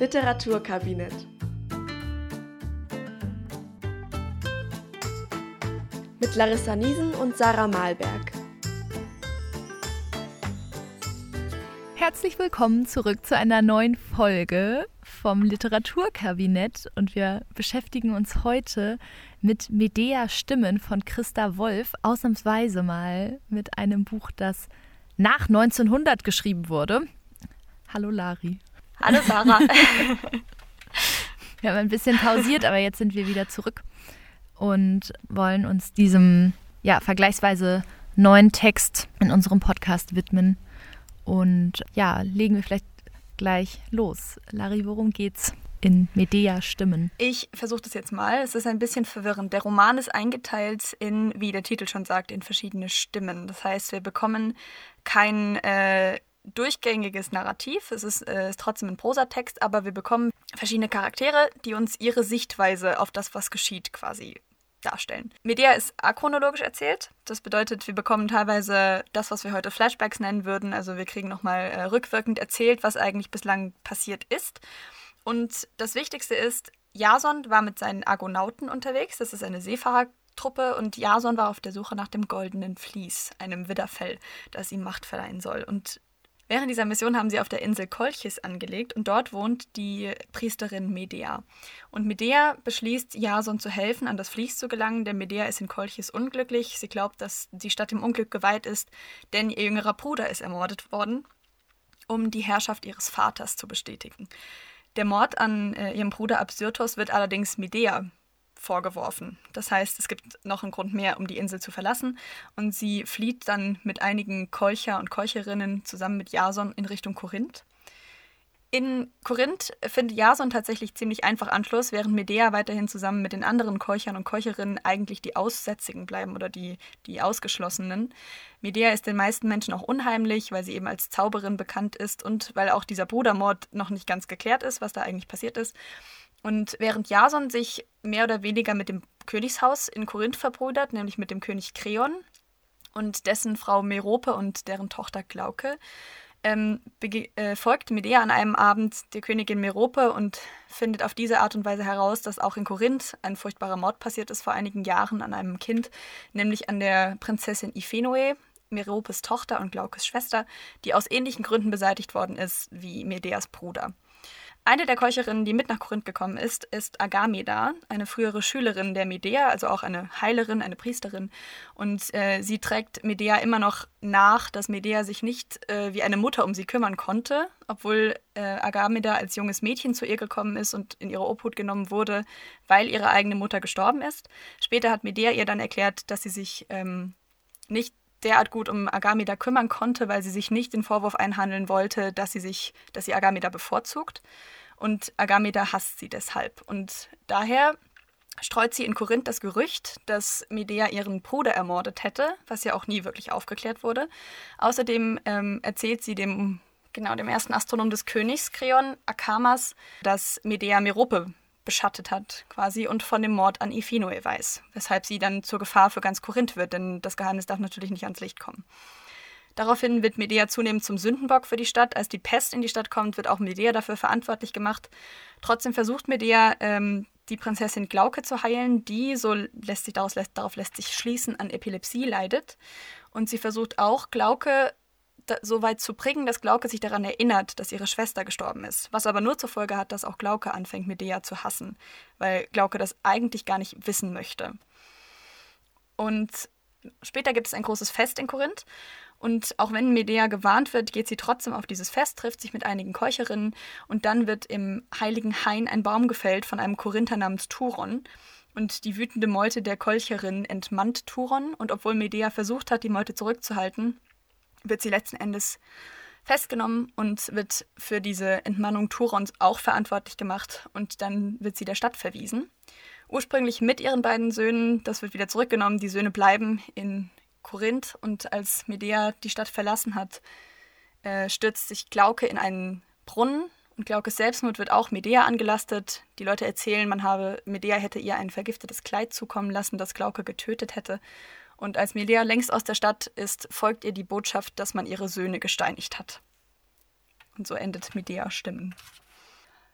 Literaturkabinett. Mit Larissa Niesen und Sarah Malberg. Herzlich willkommen zurück zu einer neuen Folge vom Literaturkabinett und wir beschäftigen uns heute mit Medea Stimmen von Christa Wolf, ausnahmsweise mal mit einem Buch, das nach 1900 geschrieben wurde. Hallo Lari. Hallo Sarah. wir haben ein bisschen pausiert, aber jetzt sind wir wieder zurück und wollen uns diesem ja vergleichsweise neuen Text in unserem Podcast widmen. Und ja, legen wir vielleicht gleich los. Lari, worum geht's? in Medea Stimmen? Ich versuche das jetzt mal. Es ist ein bisschen verwirrend. Der Roman ist eingeteilt in, wie der Titel schon sagt, in verschiedene Stimmen. Das heißt, wir bekommen kein äh, durchgängiges Narrativ. Es ist, äh, ist trotzdem ein Prosatext, aber wir bekommen verschiedene Charaktere, die uns ihre Sichtweise auf das, was geschieht, quasi darstellen. Medea ist achronologisch erzählt. Das bedeutet, wir bekommen teilweise das, was wir heute Flashbacks nennen würden. Also wir kriegen nochmal äh, rückwirkend erzählt, was eigentlich bislang passiert ist. Und das Wichtigste ist, Jason war mit seinen Argonauten unterwegs. Das ist eine Seefahrertruppe und Jason war auf der Suche nach dem goldenen Vlies, einem Widderfell, das ihm Macht verleihen soll. Und Während dieser Mission haben sie auf der Insel Kolchis angelegt und dort wohnt die Priesterin Medea. Und Medea beschließt, Jason zu helfen, an das Vlies zu gelangen, denn Medea ist in Kolchis unglücklich. Sie glaubt, dass die Stadt dem Unglück geweiht ist, denn ihr jüngerer Bruder ist ermordet worden, um die Herrschaft ihres Vaters zu bestätigen. Der Mord an äh, ihrem Bruder Absyrtos wird allerdings Medea vorgeworfen. Das heißt, es gibt noch einen Grund mehr, um die Insel zu verlassen. Und sie flieht dann mit einigen Kolcher und Kolcherinnen zusammen mit Jason in Richtung Korinth. In Korinth findet Jason tatsächlich ziemlich einfach Anschluss, während Medea weiterhin zusammen mit den anderen Kolchern und Kolcherinnen eigentlich die Aussätzigen bleiben oder die, die Ausgeschlossenen. Medea ist den meisten Menschen auch unheimlich, weil sie eben als Zauberin bekannt ist und weil auch dieser Brudermord noch nicht ganz geklärt ist, was da eigentlich passiert ist. Und während Jason sich mehr oder weniger mit dem Königshaus in Korinth verbrüdert, nämlich mit dem König Kreon und dessen Frau Merope und deren Tochter Glauke, ähm, äh, folgt Medea an einem Abend der Königin Merope und findet auf diese Art und Weise heraus, dass auch in Korinth ein furchtbarer Mord passiert ist vor einigen Jahren an einem Kind, nämlich an der Prinzessin Iphenoe, Meropes Tochter und Glaukes Schwester, die aus ähnlichen Gründen beseitigt worden ist wie Medeas Bruder. Eine der Keucherinnen, die mit nach Korinth gekommen ist, ist Agameda, eine frühere Schülerin der Medea, also auch eine Heilerin, eine Priesterin. Und äh, sie trägt Medea immer noch nach, dass Medea sich nicht äh, wie eine Mutter um sie kümmern konnte, obwohl äh, Agameda als junges Mädchen zu ihr gekommen ist und in ihre Obhut genommen wurde, weil ihre eigene Mutter gestorben ist. Später hat Medea ihr dann erklärt, dass sie sich ähm, nicht derart gut um Agameda kümmern konnte, weil sie sich nicht den Vorwurf einhandeln wollte, dass sie sich, dass sie Agameda bevorzugt. Und Agameda hasst sie deshalb. Und daher streut sie in Korinth das Gerücht, dass Medea ihren Bruder ermordet hätte, was ja auch nie wirklich aufgeklärt wurde. Außerdem ähm, erzählt sie dem genau dem ersten Astronom des Königs Kreon Akamas, dass Medea Merope beschattet hat, quasi, und von dem Mord an Iphinoe weiß, weshalb sie dann zur Gefahr für ganz Korinth wird, denn das Geheimnis darf natürlich nicht ans Licht kommen. Daraufhin wird Medea zunehmend zum Sündenbock für die Stadt. Als die Pest in die Stadt kommt, wird auch Medea dafür verantwortlich gemacht. Trotzdem versucht Medea, ähm, die Prinzessin Glauke zu heilen, die, so lässt sich daraus, lässt, darauf lässt sich schließen, an Epilepsie leidet. Und sie versucht auch, Glauke so weit zu bringen, dass Glauke sich daran erinnert, dass ihre Schwester gestorben ist. Was aber nur zur Folge hat, dass auch Glauke anfängt, Medea zu hassen, weil Glauke das eigentlich gar nicht wissen möchte. Und später gibt es ein großes Fest in Korinth. Und auch wenn Medea gewarnt wird, geht sie trotzdem auf dieses Fest, trifft sich mit einigen Keucherinnen und dann wird im heiligen Hain ein Baum gefällt von einem Korinther namens Turon. Und die wütende Meute der Kolcherin entmannt Turon und obwohl Medea versucht hat, die Meute zurückzuhalten, wird sie letzten Endes festgenommen und wird für diese Entmannung Turons auch verantwortlich gemacht und dann wird sie der Stadt verwiesen. Ursprünglich mit ihren beiden Söhnen, das wird wieder zurückgenommen, die Söhne bleiben in Korinth und als Medea die Stadt verlassen hat, äh, stürzt sich Glauke in einen Brunnen und Glaukes Selbstmord wird auch Medea angelastet. Die Leute erzählen, man habe Medea hätte ihr ein vergiftetes Kleid zukommen lassen, das Glauke getötet hätte. Und als Medea längst aus der Stadt ist, folgt ihr die Botschaft, dass man ihre Söhne gesteinigt hat. Und so endet Medea Stimmen.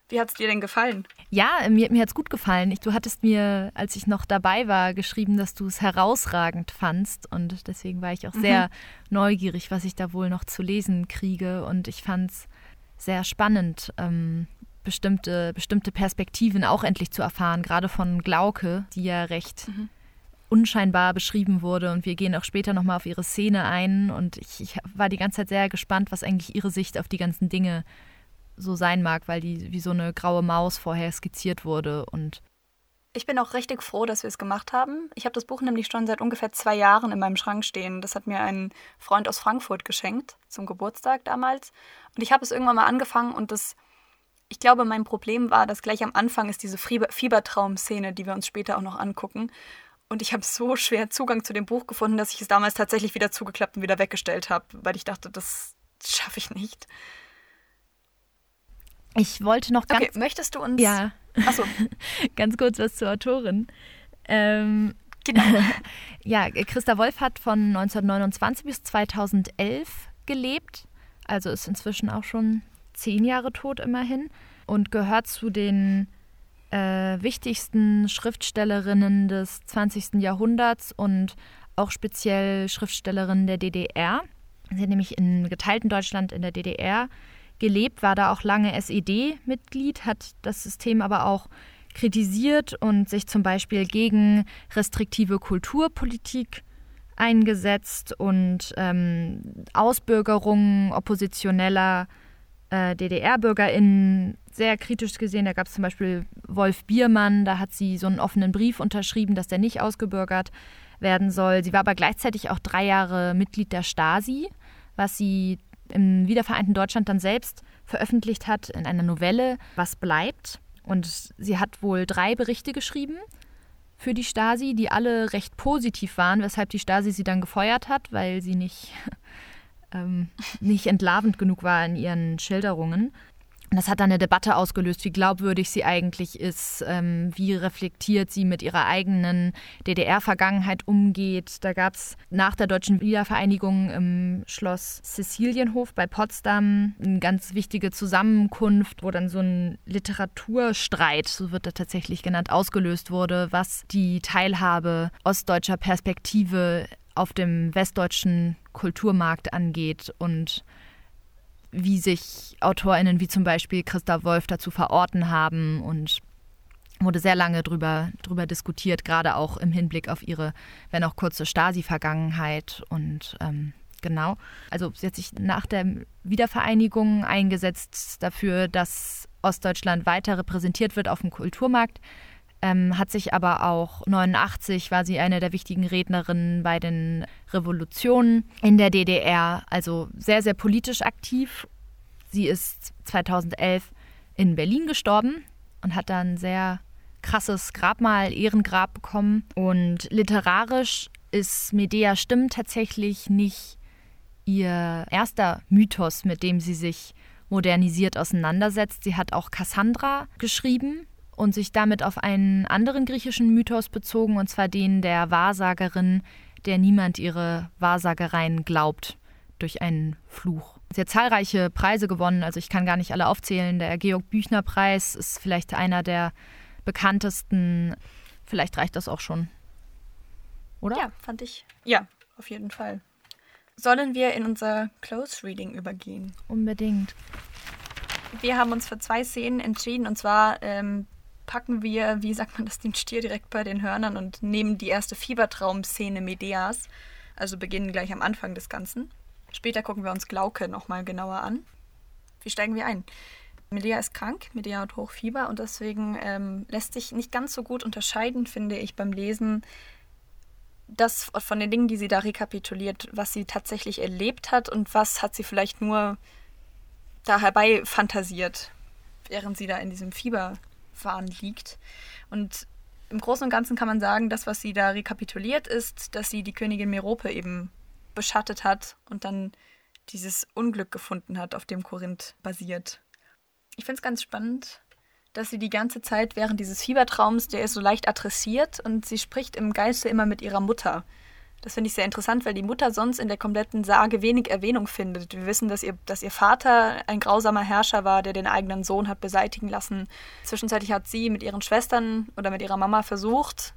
Wie hat es dir denn gefallen? Ja, mir, mir hat es gut gefallen. Ich, du hattest mir, als ich noch dabei war, geschrieben, dass du es herausragend fandst. Und deswegen war ich auch mhm. sehr neugierig, was ich da wohl noch zu lesen kriege. Und ich fand es sehr spannend, ähm, bestimmte, bestimmte Perspektiven auch endlich zu erfahren, gerade von Glauke, die ja recht mhm. Unscheinbar beschrieben wurde. Und wir gehen auch später nochmal auf ihre Szene ein. Und ich, ich war die ganze Zeit sehr gespannt, was eigentlich ihre Sicht auf die ganzen Dinge so sein mag, weil die wie so eine graue Maus vorher skizziert wurde. Und ich bin auch richtig froh, dass wir es gemacht haben. Ich habe das Buch nämlich schon seit ungefähr zwei Jahren in meinem Schrank stehen. Das hat mir ein Freund aus Frankfurt geschenkt, zum Geburtstag damals. Und ich habe es irgendwann mal angefangen und das ich glaube, mein Problem war, dass gleich am Anfang ist diese Fiebertraum-Szene, die wir uns später auch noch angucken. Und ich habe so schwer Zugang zu dem Buch gefunden, dass ich es damals tatsächlich wieder zugeklappt und wieder weggestellt habe, weil ich dachte, das schaffe ich nicht. Ich wollte noch ganz. Okay, möchtest du uns. Ja. Achso. ganz kurz was zur Autorin. Ähm, genau. ja, Christa Wolf hat von 1929 bis 2011 gelebt. Also ist inzwischen auch schon zehn Jahre tot immerhin und gehört zu den äh, wichtigsten Schriftstellerinnen des 20. Jahrhunderts und auch speziell Schriftstellerin der DDR. Sie hat nämlich in geteilten Deutschland in der DDR gelebt, war da auch lange SED-Mitglied, hat das System aber auch kritisiert und sich zum Beispiel gegen restriktive Kulturpolitik eingesetzt und ähm, Ausbürgerungen oppositioneller äh, DDR-BürgerInnen sehr kritisch gesehen. Da gab es zum Beispiel Wolf Biermann, da hat sie so einen offenen Brief unterschrieben, dass der nicht ausgebürgert werden soll. Sie war aber gleichzeitig auch drei Jahre Mitglied der Stasi, was sie im wiedervereinten Deutschland dann selbst veröffentlicht hat in einer Novelle, Was bleibt. Und sie hat wohl drei Berichte geschrieben für die Stasi, die alle recht positiv waren, weshalb die Stasi sie dann gefeuert hat, weil sie nicht ähm, nicht entlarvend genug war in ihren Schilderungen. Das hat dann eine Debatte ausgelöst, wie glaubwürdig sie eigentlich ist, ähm, wie reflektiert sie mit ihrer eigenen DDR-Vergangenheit umgeht. Da gab es nach der deutschen Wiedervereinigung im Schloss Cecilienhof bei Potsdam eine ganz wichtige Zusammenkunft, wo dann so ein Literaturstreit, so wird er tatsächlich genannt, ausgelöst wurde, was die Teilhabe ostdeutscher Perspektive auf dem westdeutschen Kulturmarkt angeht und wie sich AutorInnen wie zum Beispiel Christa Wolf dazu verorten haben und wurde sehr lange drüber, drüber diskutiert, gerade auch im Hinblick auf ihre, wenn auch kurze Stasi-Vergangenheit und ähm, genau. Also sie hat sich nach der Wiedervereinigung eingesetzt dafür, dass Ostdeutschland weiter repräsentiert wird auf dem Kulturmarkt ähm, hat sich aber auch 89 war sie eine der wichtigen Rednerinnen bei den Revolutionen in der DDR, also sehr, sehr politisch aktiv. Sie ist 2011 in Berlin gestorben und hat dann sehr krasses Grabmal, Ehrengrab bekommen. Und literarisch ist Medea Stimm tatsächlich nicht ihr erster Mythos, mit dem sie sich modernisiert auseinandersetzt. Sie hat auch Cassandra geschrieben, und sich damit auf einen anderen griechischen Mythos bezogen, und zwar den der Wahrsagerin, der niemand ihre Wahrsagereien glaubt durch einen Fluch. Sie hat zahlreiche Preise gewonnen, also ich kann gar nicht alle aufzählen. Der Georg Büchner Preis ist vielleicht einer der bekanntesten. Vielleicht reicht das auch schon. Oder? Ja, fand ich. Ja, auf jeden Fall. Sollen wir in unser Close Reading übergehen? Unbedingt. Wir haben uns für zwei Szenen entschieden, und zwar ähm, packen wir, wie sagt man das, den Stier direkt bei den Hörnern und nehmen die erste Fiebertraum-Szene Medeas, also beginnen gleich am Anfang des Ganzen. Später gucken wir uns Glauke nochmal genauer an. Wie steigen wir ein? Medea ist krank, Medea hat Hochfieber und deswegen ähm, lässt sich nicht ganz so gut unterscheiden, finde ich, beim Lesen, das von den Dingen, die sie da rekapituliert, was sie tatsächlich erlebt hat und was hat sie vielleicht nur da herbei fantasiert, während sie da in diesem Fieber Wahn liegt. Und im Großen und Ganzen kann man sagen, das, was sie da rekapituliert, ist, dass sie die Königin Merope eben beschattet hat und dann dieses Unglück gefunden hat, auf dem Korinth basiert. Ich finde es ganz spannend, dass sie die ganze Zeit während dieses Fiebertraums, der ist so leicht adressiert und sie spricht im Geiste immer mit ihrer Mutter. Das finde ich sehr interessant, weil die Mutter sonst in der kompletten Sage wenig Erwähnung findet. Wir wissen, dass ihr, dass ihr Vater ein grausamer Herrscher war, der den eigenen Sohn hat beseitigen lassen. Zwischenzeitlich hat sie mit ihren Schwestern oder mit ihrer Mama versucht,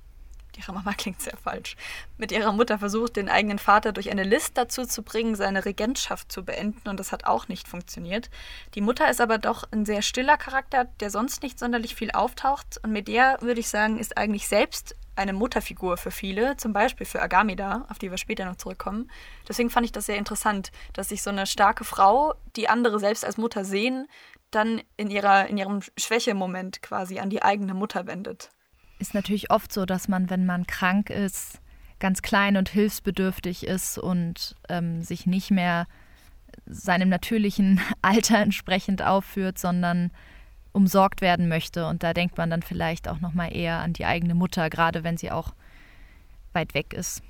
ihre Mama klingt sehr falsch, mit ihrer Mutter versucht, den eigenen Vater durch eine List dazu zu bringen, seine Regentschaft zu beenden und das hat auch nicht funktioniert. Die Mutter ist aber doch ein sehr stiller Charakter, der sonst nicht sonderlich viel auftaucht und mit der, würde ich sagen, ist eigentlich selbst eine Mutterfigur für viele, zum Beispiel für Agamida, auf die wir später noch zurückkommen. Deswegen fand ich das sehr interessant, dass sich so eine starke Frau, die andere selbst als Mutter sehen, dann in, ihrer, in ihrem Schwächemoment quasi an die eigene Mutter wendet. Ist natürlich oft so, dass man, wenn man krank ist, ganz klein und hilfsbedürftig ist und ähm, sich nicht mehr seinem natürlichen Alter entsprechend aufführt, sondern umsorgt werden möchte. Und da denkt man dann vielleicht auch noch mal eher an die eigene Mutter, gerade wenn sie auch weit weg ist.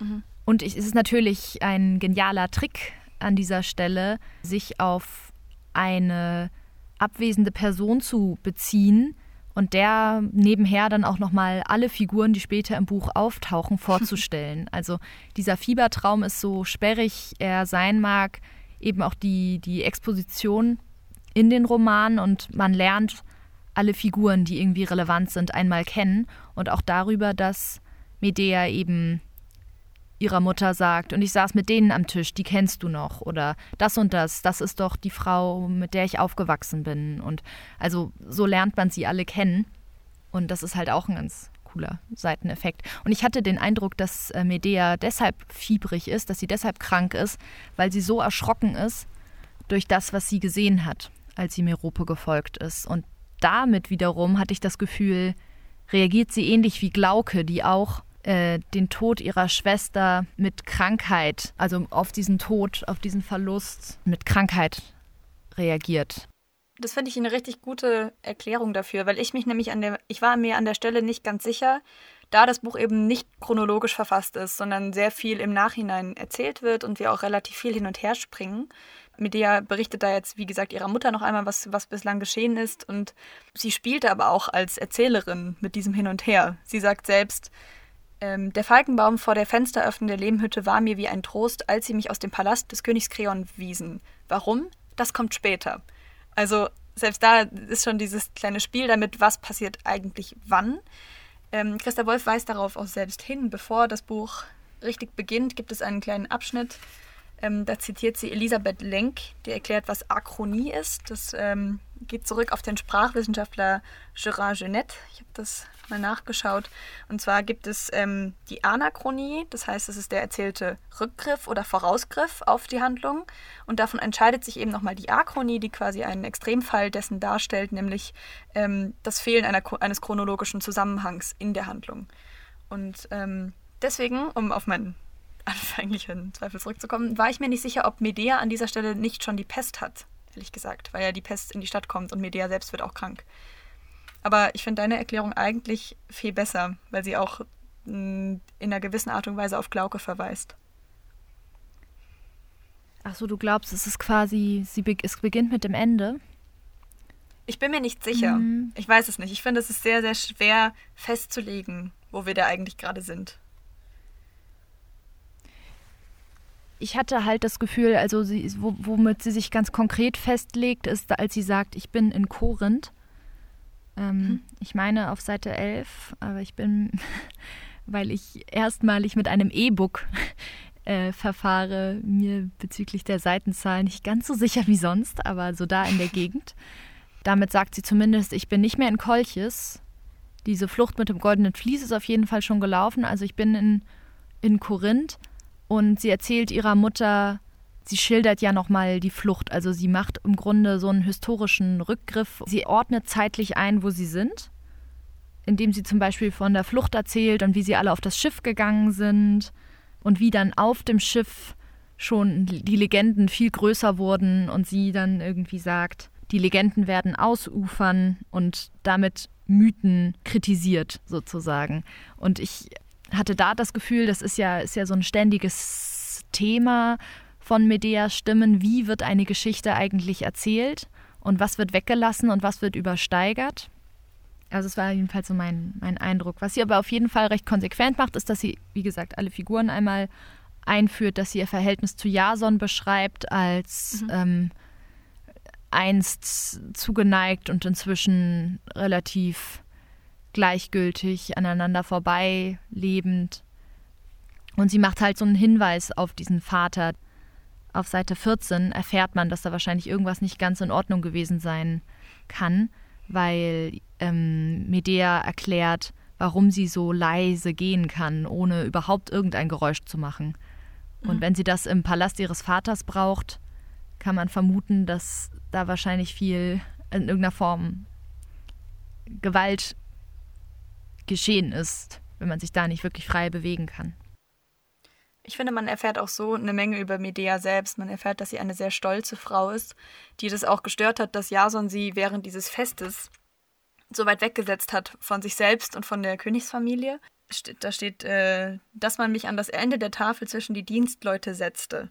Mhm. Und es ist natürlich ein genialer Trick an dieser Stelle, sich auf eine abwesende Person zu beziehen und der nebenher dann auch noch mal alle Figuren, die später im Buch auftauchen, vorzustellen. also dieser Fiebertraum ist so sperrig er sein mag, eben auch die, die Exposition in den Roman und man lernt alle Figuren, die irgendwie relevant sind, einmal kennen und auch darüber, dass Medea eben ihrer Mutter sagt, und ich saß mit denen am Tisch, die kennst du noch, oder das und das, das ist doch die Frau, mit der ich aufgewachsen bin. Und also so lernt man sie alle kennen. Und das ist halt auch ein ganz cooler Seiteneffekt. Und ich hatte den Eindruck, dass äh, Medea deshalb fiebrig ist, dass sie deshalb krank ist, weil sie so erschrocken ist durch das, was sie gesehen hat als sie Merope gefolgt ist. Und damit wiederum hatte ich das Gefühl, reagiert sie ähnlich wie Glauke, die auch äh, den Tod ihrer Schwester mit Krankheit, also auf diesen Tod, auf diesen Verlust mit Krankheit reagiert. Das finde ich eine richtig gute Erklärung dafür, weil ich mich nämlich an der, ich war mir an der Stelle nicht ganz sicher, da das Buch eben nicht chronologisch verfasst ist, sondern sehr viel im Nachhinein erzählt wird und wir auch relativ viel hin und her springen, Medea berichtet da jetzt, wie gesagt, ihrer Mutter noch einmal, was, was bislang geschehen ist. Und sie spielte aber auch als Erzählerin mit diesem Hin und Her. Sie sagt selbst, ähm, der Falkenbaum vor der Fensteröffnung der Lehmhütte war mir wie ein Trost, als sie mich aus dem Palast des Königs Kreon wiesen. Warum? Das kommt später. Also selbst da ist schon dieses kleine Spiel damit, was passiert eigentlich wann. Ähm, Christa Wolf weist darauf auch selbst hin. Bevor das Buch richtig beginnt, gibt es einen kleinen Abschnitt, ähm, da zitiert sie Elisabeth Lenk, die erklärt, was Achronie ist. Das ähm, geht zurück auf den Sprachwissenschaftler Gerard Genet. Ich habe das mal nachgeschaut. Und zwar gibt es ähm, die Anachronie, das heißt, es ist der erzählte Rückgriff oder Vorausgriff auf die Handlung. Und davon entscheidet sich eben nochmal die Achronie, die quasi einen Extremfall dessen darstellt, nämlich ähm, das Fehlen einer, eines chronologischen Zusammenhangs in der Handlung. Und ähm, deswegen, um auf meinen anfänglichen Zweifel zurückzukommen, war ich mir nicht sicher, ob Medea an dieser Stelle nicht schon die Pest hat, ehrlich gesagt, weil ja die Pest in die Stadt kommt und Medea selbst wird auch krank. Aber ich finde deine Erklärung eigentlich viel besser, weil sie auch mm, in einer gewissen Art und Weise auf Glauke verweist. Achso, du glaubst, es ist quasi, sie be es beginnt mit dem Ende? Ich bin mir nicht sicher. Mhm. Ich weiß es nicht. Ich finde, es ist sehr, sehr schwer festzulegen, wo wir da eigentlich gerade sind. Ich hatte halt das Gefühl, also sie, womit sie sich ganz konkret festlegt, ist, als sie sagt, ich bin in Korinth. Ähm, hm. Ich meine auf Seite 11, aber ich bin, weil ich erstmalig mit einem E-Book äh, verfahre, mir bezüglich der Seitenzahl nicht ganz so sicher wie sonst, aber so da in der Gegend. Damit sagt sie zumindest, ich bin nicht mehr in Kolchis. Diese Flucht mit dem goldenen Vlies ist auf jeden Fall schon gelaufen. Also ich bin in, in Korinth und sie erzählt ihrer Mutter, sie schildert ja nochmal die Flucht. Also sie macht im Grunde so einen historischen Rückgriff. Sie ordnet zeitlich ein, wo sie sind, indem sie zum Beispiel von der Flucht erzählt und wie sie alle auf das Schiff gegangen sind und wie dann auf dem Schiff schon die Legenden viel größer wurden und sie dann irgendwie sagt, die Legenden werden ausufern und damit Mythen kritisiert sozusagen. Und ich hatte da das Gefühl, das ist ja, ist ja so ein ständiges Thema von Medeas Stimmen. Wie wird eine Geschichte eigentlich erzählt und was wird weggelassen und was wird übersteigert? Also es war jedenfalls so mein, mein Eindruck. Was sie aber auf jeden Fall recht konsequent macht, ist, dass sie, wie gesagt, alle Figuren einmal einführt, dass sie ihr Verhältnis zu Jason beschreibt als mhm. ähm, einst zugeneigt und inzwischen relativ gleichgültig aneinander vorbei lebend. Und sie macht halt so einen Hinweis auf diesen Vater. Auf Seite 14 erfährt man, dass da wahrscheinlich irgendwas nicht ganz in Ordnung gewesen sein kann, weil ähm, Medea erklärt, warum sie so leise gehen kann, ohne überhaupt irgendein Geräusch zu machen. Und mhm. wenn sie das im Palast ihres Vaters braucht, kann man vermuten, dass da wahrscheinlich viel in irgendeiner Form Gewalt geschehen ist, wenn man sich da nicht wirklich frei bewegen kann. Ich finde, man erfährt auch so eine Menge über Medea selbst. Man erfährt, dass sie eine sehr stolze Frau ist, die das auch gestört hat, dass Jason sie während dieses Festes so weit weggesetzt hat von sich selbst und von der Königsfamilie. Da steht, äh, dass man mich an das Ende der Tafel zwischen die Dienstleute setzte.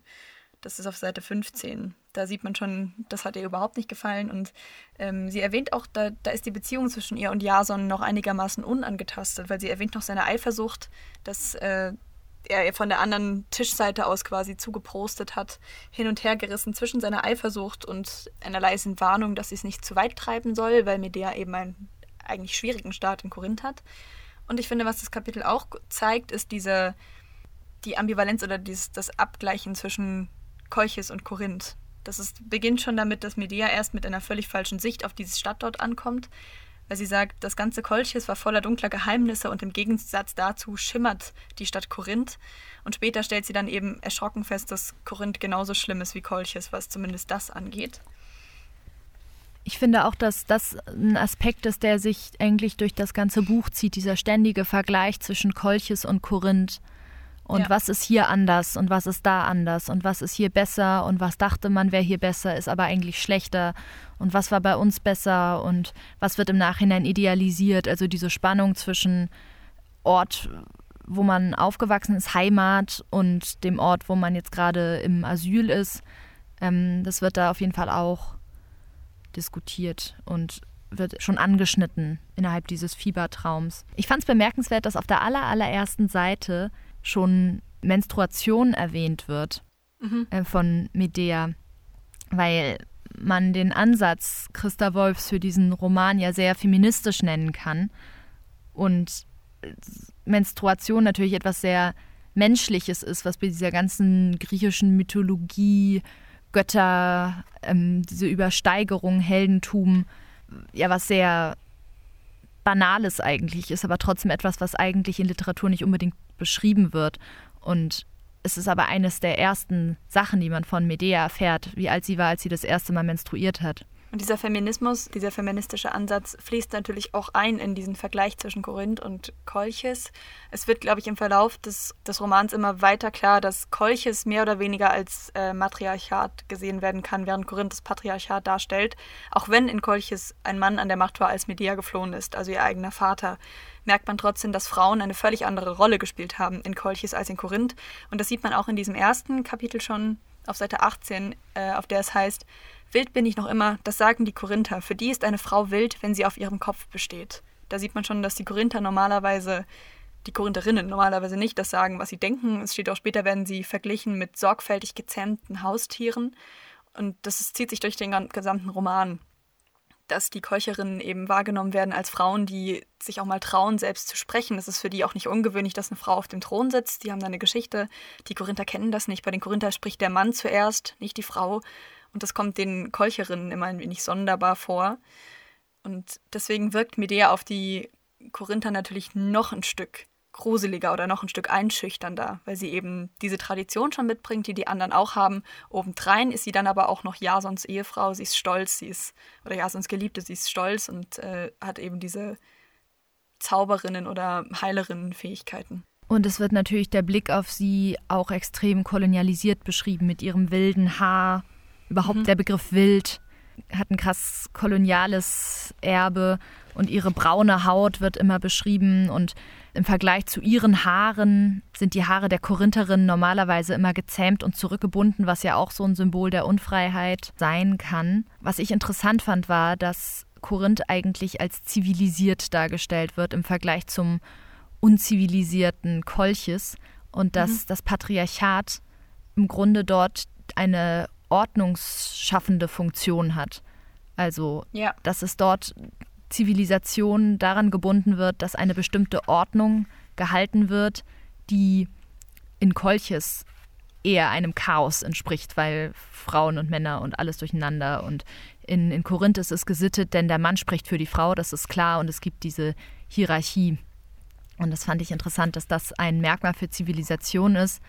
Das ist auf Seite 15. Da sieht man schon, das hat ihr überhaupt nicht gefallen. Und ähm, sie erwähnt auch, da, da ist die Beziehung zwischen ihr und Jason noch einigermaßen unangetastet, weil sie erwähnt noch seine Eifersucht, dass äh, er ihr von der anderen Tischseite aus quasi zugeprostet hat, hin und her gerissen zwischen seiner Eifersucht und einer leisen Warnung, dass sie es nicht zu weit treiben soll, weil Medea eben einen eigentlich schwierigen Start in Korinth hat. Und ich finde, was das Kapitel auch zeigt, ist diese die Ambivalenz oder dieses, das Abgleichen zwischen Kolchis und Korinth. Das ist, beginnt schon damit, dass Medea erst mit einer völlig falschen Sicht auf diese Stadt dort ankommt, weil sie sagt, das ganze Kolchis war voller dunkler Geheimnisse und im Gegensatz dazu schimmert die Stadt Korinth. Und später stellt sie dann eben erschrocken fest, dass Korinth genauso schlimm ist wie Kolchis, was zumindest das angeht. Ich finde auch, dass das ein Aspekt ist, der sich eigentlich durch das ganze Buch zieht, dieser ständige Vergleich zwischen Kolchis und Korinth. Und ja. was ist hier anders und was ist da anders und was ist hier besser und was dachte man wäre hier besser, ist aber eigentlich schlechter und was war bei uns besser und was wird im Nachhinein idealisiert. Also diese Spannung zwischen Ort, wo man aufgewachsen ist, Heimat und dem Ort, wo man jetzt gerade im Asyl ist, ähm, das wird da auf jeden Fall auch diskutiert und wird schon angeschnitten innerhalb dieses Fiebertraums. Ich fand es bemerkenswert, dass auf der aller, allerersten Seite schon Menstruation erwähnt wird mhm. äh, von Medea, weil man den Ansatz Christa Wolfs für diesen Roman ja sehr feministisch nennen kann und Menstruation natürlich etwas sehr Menschliches ist, was bei dieser ganzen griechischen Mythologie, Götter, ähm, diese Übersteigerung, Heldentum, ja was sehr Banales eigentlich ist, aber trotzdem etwas, was eigentlich in Literatur nicht unbedingt beschrieben wird. Und es ist aber eines der ersten Sachen, die man von Medea erfährt, wie alt sie war, als sie das erste Mal menstruiert hat. Und dieser Feminismus, dieser feministische Ansatz fließt natürlich auch ein in diesen Vergleich zwischen Korinth und Kolchis. Es wird, glaube ich, im Verlauf des, des Romans immer weiter klar, dass Kolchis mehr oder weniger als äh, Matriarchat gesehen werden kann, während Korinth das Patriarchat darstellt. Auch wenn in Kolchis ein Mann an der Macht war, als Medea geflohen ist, also ihr eigener Vater, merkt man trotzdem, dass Frauen eine völlig andere Rolle gespielt haben in Kolchis als in Korinth. Und das sieht man auch in diesem ersten Kapitel schon auf Seite 18, äh, auf der es heißt, Wild bin ich noch immer, das sagen die Korinther. Für die ist eine Frau wild, wenn sie auf ihrem Kopf besteht. Da sieht man schon, dass die Korinther normalerweise, die Korintherinnen normalerweise nicht das sagen, was sie denken. Es steht auch später, werden sie verglichen mit sorgfältig gezähmten Haustieren. Und das ist, zieht sich durch den gesamten Roman, dass die Keucherinnen eben wahrgenommen werden als Frauen, die sich auch mal trauen, selbst zu sprechen. Es ist für die auch nicht ungewöhnlich, dass eine Frau auf dem Thron sitzt. Die haben da eine Geschichte. Die Korinther kennen das nicht. Bei den Korinther spricht der Mann zuerst, nicht die Frau. Und das kommt den Kolcherinnen immer ein wenig sonderbar vor. Und deswegen wirkt Medea auf die Korinther natürlich noch ein Stück gruseliger oder noch ein Stück einschüchternder, weil sie eben diese Tradition schon mitbringt, die die anderen auch haben. Obendrein ist sie dann aber auch noch Jasons Ehefrau, sie ist stolz, sie ist, oder Jasons Geliebte, sie ist stolz und äh, hat eben diese Zauberinnen- oder Heilerinnen-Fähigkeiten. Und es wird natürlich der Blick auf sie auch extrem kolonialisiert beschrieben mit ihrem wilden Haar, Überhaupt mhm. der Begriff wild hat ein krass koloniales Erbe und ihre braune Haut wird immer beschrieben und im Vergleich zu ihren Haaren sind die Haare der Korintherin normalerweise immer gezähmt und zurückgebunden, was ja auch so ein Symbol der Unfreiheit sein kann. Was ich interessant fand, war, dass Korinth eigentlich als zivilisiert dargestellt wird im Vergleich zum unzivilisierten Kolchis und dass mhm. das Patriarchat im Grunde dort eine ordnungsschaffende Funktion hat. Also, ja. dass es dort Zivilisation daran gebunden wird, dass eine bestimmte Ordnung gehalten wird, die in Kolches eher einem Chaos entspricht, weil Frauen und Männer und alles durcheinander. Und in, in Korinth ist es gesittet, denn der Mann spricht für die Frau, das ist klar, und es gibt diese Hierarchie. Und das fand ich interessant, dass das ein Merkmal für Zivilisation ist,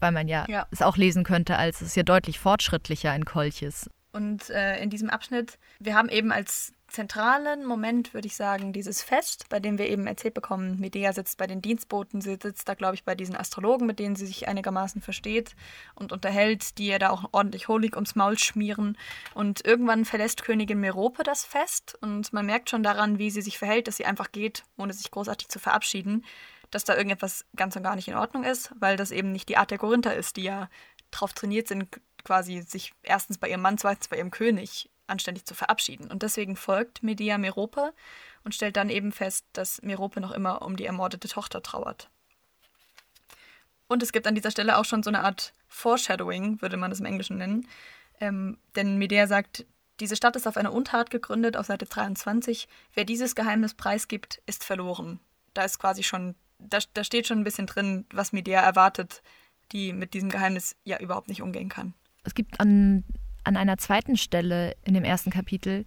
weil man ja, ja. es auch lesen könnte, als es ist ja deutlich fortschrittlicher in Kolches. Und äh, in diesem Abschnitt, wir haben eben als zentralen Moment, würde ich sagen, dieses Fest, bei dem wir eben erzählt bekommen, Medea sitzt bei den Dienstboten, sie sitzt da, glaube ich, bei diesen Astrologen, mit denen sie sich einigermaßen versteht und unterhält, die ihr da auch ordentlich Honig ums Maul schmieren. Und irgendwann verlässt Königin Merope das Fest und man merkt schon daran, wie sie sich verhält, dass sie einfach geht, ohne sich großartig zu verabschieden, dass da irgendetwas ganz und gar nicht in Ordnung ist, weil das eben nicht die Art der Korinther ist, die ja darauf trainiert sind, quasi sich erstens bei ihrem Mann, zweitens bei ihrem König anständig zu verabschieden. Und deswegen folgt Medea Merope und stellt dann eben fest, dass Merope noch immer um die ermordete Tochter trauert. Und es gibt an dieser Stelle auch schon so eine Art Foreshadowing, würde man es im Englischen nennen. Ähm, denn Medea sagt, diese Stadt ist auf eine Untat gegründet, auf Seite 23. Wer dieses Geheimnis preisgibt, ist verloren. Da ist quasi schon, da, da steht schon ein bisschen drin, was Medea erwartet, die mit diesem Geheimnis ja überhaupt nicht umgehen kann. Es gibt an an einer zweiten Stelle in dem ersten Kapitel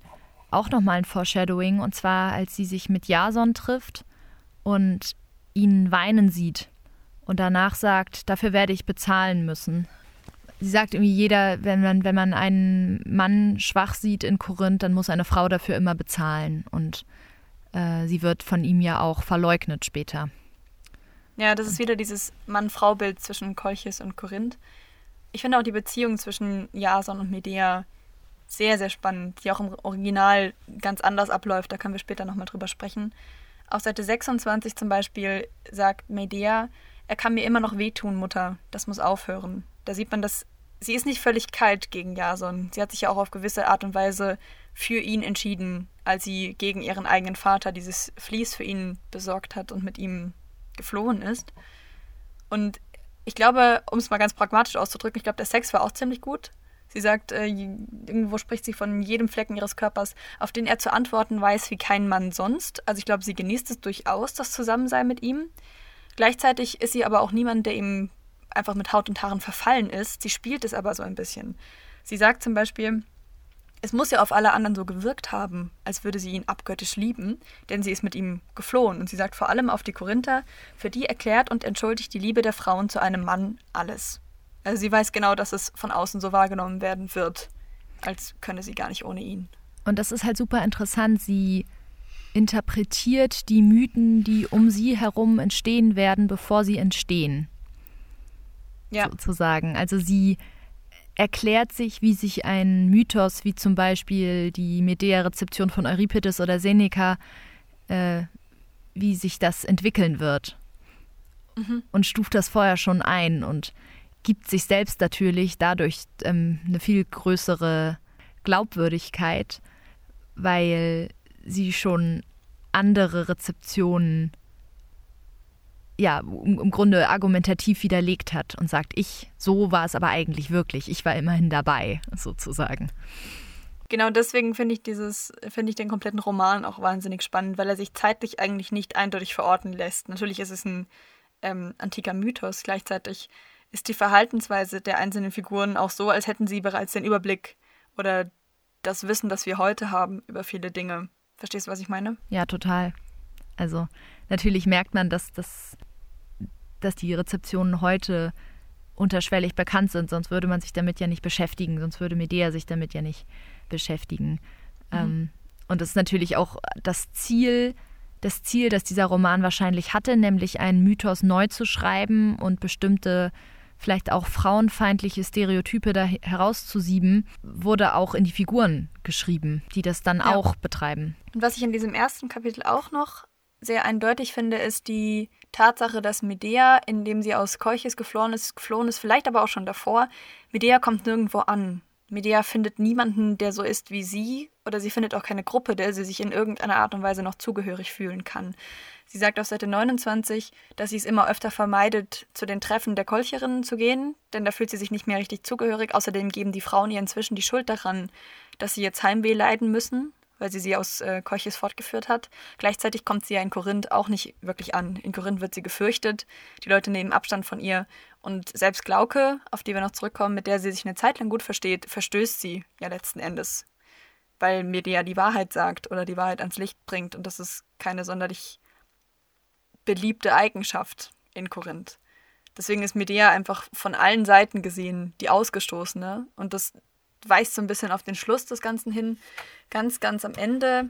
auch nochmal ein Foreshadowing, und zwar als sie sich mit Jason trifft und ihn weinen sieht und danach sagt, dafür werde ich bezahlen müssen. Sie sagt irgendwie, jeder, wenn man, wenn man einen Mann schwach sieht in Korinth, dann muss eine Frau dafür immer bezahlen. Und äh, sie wird von ihm ja auch verleugnet später. Ja, das ist wieder dieses Mann-Frau-Bild zwischen Kolchis und Korinth. Ich finde auch die Beziehung zwischen Jason und Medea sehr, sehr spannend, die auch im Original ganz anders abläuft. Da können wir später nochmal drüber sprechen. Auf Seite 26 zum Beispiel sagt Medea, er kann mir immer noch wehtun, Mutter. Das muss aufhören. Da sieht man, dass sie ist nicht völlig kalt gegen Jason. Sie hat sich ja auch auf gewisse Art und Weise für ihn entschieden, als sie gegen ihren eigenen Vater dieses Vlies für ihn besorgt hat und mit ihm geflohen ist. Und ich glaube, um es mal ganz pragmatisch auszudrücken, ich glaube, der Sex war auch ziemlich gut. Sie sagt, äh, irgendwo spricht sie von jedem Flecken ihres Körpers, auf den er zu antworten weiß wie kein Mann sonst. Also ich glaube, sie genießt es durchaus, das Zusammensein mit ihm. Gleichzeitig ist sie aber auch niemand, der ihm einfach mit Haut und Haaren verfallen ist. Sie spielt es aber so ein bisschen. Sie sagt zum Beispiel, es muss ja auf alle anderen so gewirkt haben, als würde sie ihn abgöttisch lieben, denn sie ist mit ihm geflohen. Und sie sagt vor allem auf die Korinther, für die erklärt und entschuldigt die Liebe der Frauen zu einem Mann alles. Also sie weiß genau, dass es von außen so wahrgenommen werden wird, als könne sie gar nicht ohne ihn. Und das ist halt super interessant. Sie interpretiert die Mythen, die um sie herum entstehen werden, bevor sie entstehen. Ja. Sozusagen. Also sie erklärt sich, wie sich ein Mythos wie zum Beispiel die Medea-Rezeption von Euripides oder Seneca, äh, wie sich das entwickeln wird. Mhm. Und stuft das vorher schon ein und gibt sich selbst natürlich dadurch ähm, eine viel größere Glaubwürdigkeit, weil sie schon andere Rezeptionen ja, im Grunde argumentativ widerlegt hat und sagt, ich, so war es aber eigentlich wirklich. Ich war immerhin dabei, sozusagen. Genau deswegen finde ich dieses, finde ich den kompletten Roman auch wahnsinnig spannend, weil er sich zeitlich eigentlich nicht eindeutig verorten lässt. Natürlich ist es ein ähm, antiker Mythos, gleichzeitig ist die Verhaltensweise der einzelnen Figuren auch so, als hätten sie bereits den Überblick oder das Wissen, das wir heute haben über viele Dinge. Verstehst du, was ich meine? Ja, total. Also natürlich merkt man, dass, dass, dass die Rezeptionen heute unterschwellig bekannt sind, sonst würde man sich damit ja nicht beschäftigen, sonst würde Medea sich damit ja nicht beschäftigen. Mhm. Ähm, und das ist natürlich auch das Ziel, das Ziel, das dieser Roman wahrscheinlich hatte, nämlich einen Mythos neu zu schreiben und bestimmte vielleicht auch frauenfeindliche Stereotype da herauszusieben, wurde auch in die Figuren geschrieben, die das dann ja. auch betreiben. Und was ich in diesem ersten Kapitel auch noch sehr eindeutig finde, ist die Tatsache, dass Medea, indem sie aus Keuches geflohen ist, geflohen ist, vielleicht aber auch schon davor, Medea kommt nirgendwo an. Medea findet niemanden, der so ist wie sie, oder sie findet auch keine Gruppe, der sie sich in irgendeiner Art und Weise noch zugehörig fühlen kann. Sie sagt auf Seite 29, dass sie es immer öfter vermeidet, zu den Treffen der Kolcherinnen zu gehen, denn da fühlt sie sich nicht mehr richtig zugehörig. Außerdem geben die Frauen ihr inzwischen die Schuld daran, dass sie jetzt Heimweh leiden müssen, weil sie sie aus äh, Kolchis fortgeführt hat. Gleichzeitig kommt sie ja in Korinth auch nicht wirklich an. In Korinth wird sie gefürchtet, die Leute nehmen Abstand von ihr und selbst Glauke, auf die wir noch zurückkommen, mit der sie sich eine Zeit lang gut versteht, verstößt sie ja letzten Endes, weil mir die die Wahrheit sagt oder die Wahrheit ans Licht bringt und das ist keine sonderlich beliebte Eigenschaft in Korinth. Deswegen ist Medea einfach von allen Seiten gesehen die Ausgestoßene. Und das weist so ein bisschen auf den Schluss des Ganzen hin. Ganz, ganz am Ende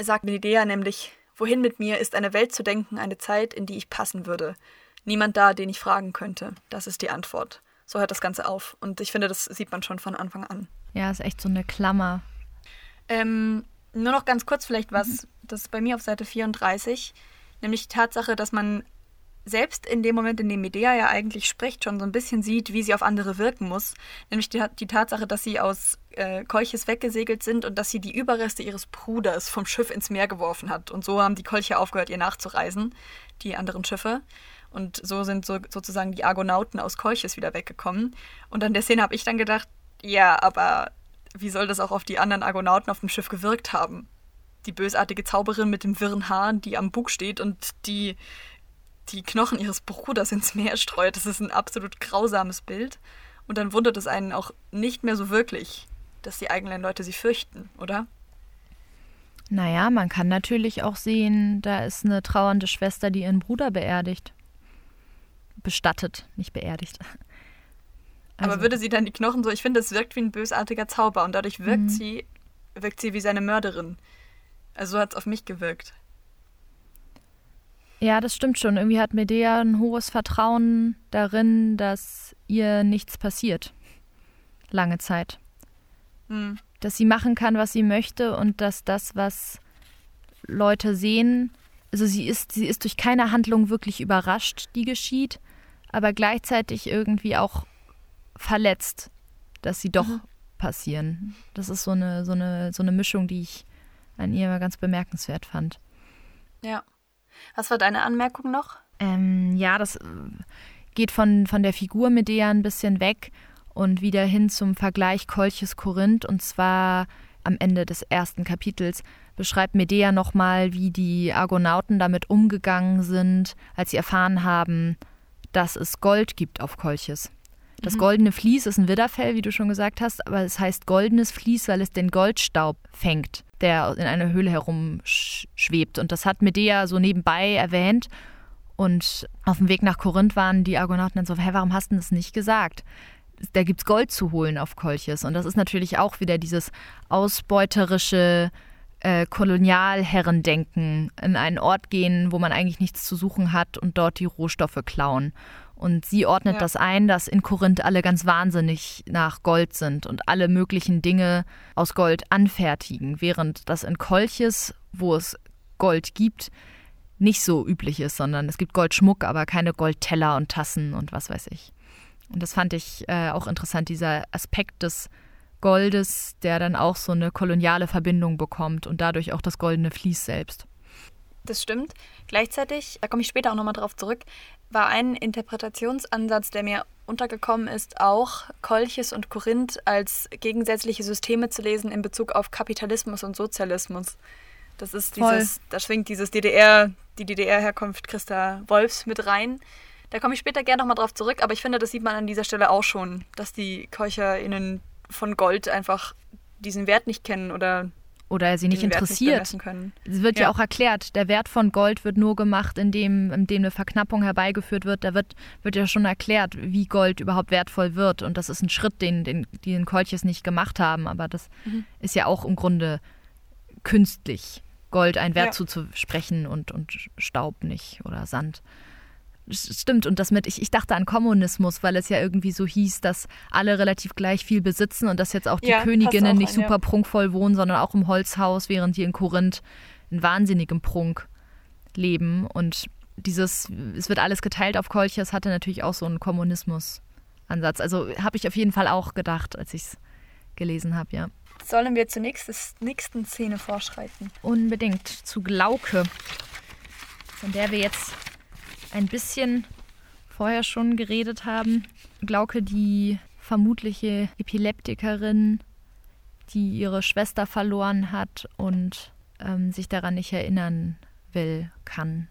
sagt Medea nämlich, wohin mit mir ist eine Welt zu denken, eine Zeit, in die ich passen würde. Niemand da, den ich fragen könnte. Das ist die Antwort. So hört das Ganze auf. Und ich finde, das sieht man schon von Anfang an. Ja, ist echt so eine Klammer. Ähm, nur noch ganz kurz vielleicht was, mhm. das ist bei mir auf Seite 34 nämlich die Tatsache, dass man selbst in dem Moment, in dem Medea ja eigentlich spricht, schon so ein bisschen sieht, wie sie auf andere wirken muss. Nämlich die, die Tatsache, dass sie aus äh, Kolches weggesegelt sind und dass sie die Überreste ihres Bruders vom Schiff ins Meer geworfen hat. Und so haben die Kolche aufgehört, ihr nachzureisen, die anderen Schiffe. Und so sind so, sozusagen die Argonauten aus Kolches wieder weggekommen. Und an der Szene habe ich dann gedacht, ja, aber wie soll das auch auf die anderen Argonauten auf dem Schiff gewirkt haben? die bösartige Zauberin mit dem wirren Haar, die am Bug steht und die die Knochen ihres Bruders ins Meer streut. Das ist ein absolut grausames Bild. Und dann wundert es einen auch nicht mehr so wirklich, dass die eigenen Leute sie fürchten, oder? Naja, man kann natürlich auch sehen, da ist eine trauernde Schwester, die ihren Bruder beerdigt. Bestattet, nicht beerdigt. Also. Aber würde sie dann die Knochen so, ich finde, es wirkt wie ein bösartiger Zauber und dadurch wirkt mhm. sie, wirkt sie wie seine Mörderin. Also so hat es auf mich gewirkt. Ja, das stimmt schon. Irgendwie hat Medea ein hohes Vertrauen darin, dass ihr nichts passiert. Lange Zeit. Hm. Dass sie machen kann, was sie möchte und dass das, was Leute sehen, also sie ist, sie ist durch keine Handlung wirklich überrascht, die geschieht, aber gleichzeitig irgendwie auch verletzt, dass sie doch mhm. passieren. Das ist so eine, so eine, so eine Mischung, die ich an ihr ganz bemerkenswert fand. Ja. Was war deine Anmerkung noch? Ähm, ja, das äh, geht von, von der Figur Medea ein bisschen weg und wieder hin zum Vergleich Kolches Korinth. Und zwar am Ende des ersten Kapitels beschreibt Medea nochmal, wie die Argonauten damit umgegangen sind, als sie erfahren haben, dass es Gold gibt auf Kolches. Das mhm. goldene Vlies ist ein Widderfell, wie du schon gesagt hast, aber es heißt goldenes Vlies, weil es den Goldstaub fängt, der in einer Höhle herumschwebt. Und das hat Medea so nebenbei erwähnt. Und auf dem Weg nach Korinth waren die Argonauten dann so, hä, warum hast du das nicht gesagt? Da gibt es Gold zu holen auf Kolchis. Und das ist natürlich auch wieder dieses ausbeuterische äh, Kolonialherrendenken, in einen Ort gehen, wo man eigentlich nichts zu suchen hat und dort die Rohstoffe klauen. Und sie ordnet ja. das ein, dass in Korinth alle ganz wahnsinnig nach Gold sind und alle möglichen Dinge aus Gold anfertigen, während das in Kolches, wo es Gold gibt, nicht so üblich ist, sondern es gibt Goldschmuck, aber keine Goldteller und Tassen und was weiß ich. Und das fand ich äh, auch interessant, dieser Aspekt des Goldes, der dann auch so eine koloniale Verbindung bekommt und dadurch auch das goldene Vlies selbst. Das stimmt. Gleichzeitig, da komme ich später auch nochmal drauf zurück, war ein Interpretationsansatz, der mir untergekommen ist, auch Kolchis und Korinth als gegensätzliche Systeme zu lesen in Bezug auf Kapitalismus und Sozialismus. Das ist dieses, da schwingt dieses DDR, die DDR-Herkunft Christa Wolfs mit rein. Da komme ich später gerne nochmal drauf zurück, aber ich finde, das sieht man an dieser Stelle auch schon, dass die KolcherInnen von Gold einfach diesen Wert nicht kennen oder oder sie nicht interessiert. Es wird ja. ja. auch erklärt, der Wert von Gold wird nur gemacht, indem, indem eine Verknappung herbeigeführt wird. Da wird, wird ja schon erklärt, wie Gold überhaupt wertvoll wird. Und das ist ein Schritt, den, den die den Kolches nicht gemacht haben. Aber das mhm. ist ja auch im Grunde künstlich, Gold einen Wert ja. zuzusprechen und, und Staub nicht oder Sand. Stimmt, und das mit, ich, ich dachte an Kommunismus, weil es ja irgendwie so hieß, dass alle relativ gleich viel besitzen und dass jetzt auch die ja, Königinnen auch nicht an, super ja. prunkvoll wohnen, sondern auch im Holzhaus, während die in Korinth in wahnsinnigem Prunk leben. Und dieses, es wird alles geteilt auf Kolchis, hatte natürlich auch so einen Kommunismus. Ansatz. Also habe ich auf jeden Fall auch gedacht, als ich es gelesen habe, ja. Sollen wir zur nächsten, nächsten Szene vorschreiten? Unbedingt zu Glauke, von der wir jetzt ein bisschen vorher schon geredet haben. Glauke, die vermutliche Epileptikerin, die ihre Schwester verloren hat und ähm, sich daran nicht erinnern will, kann.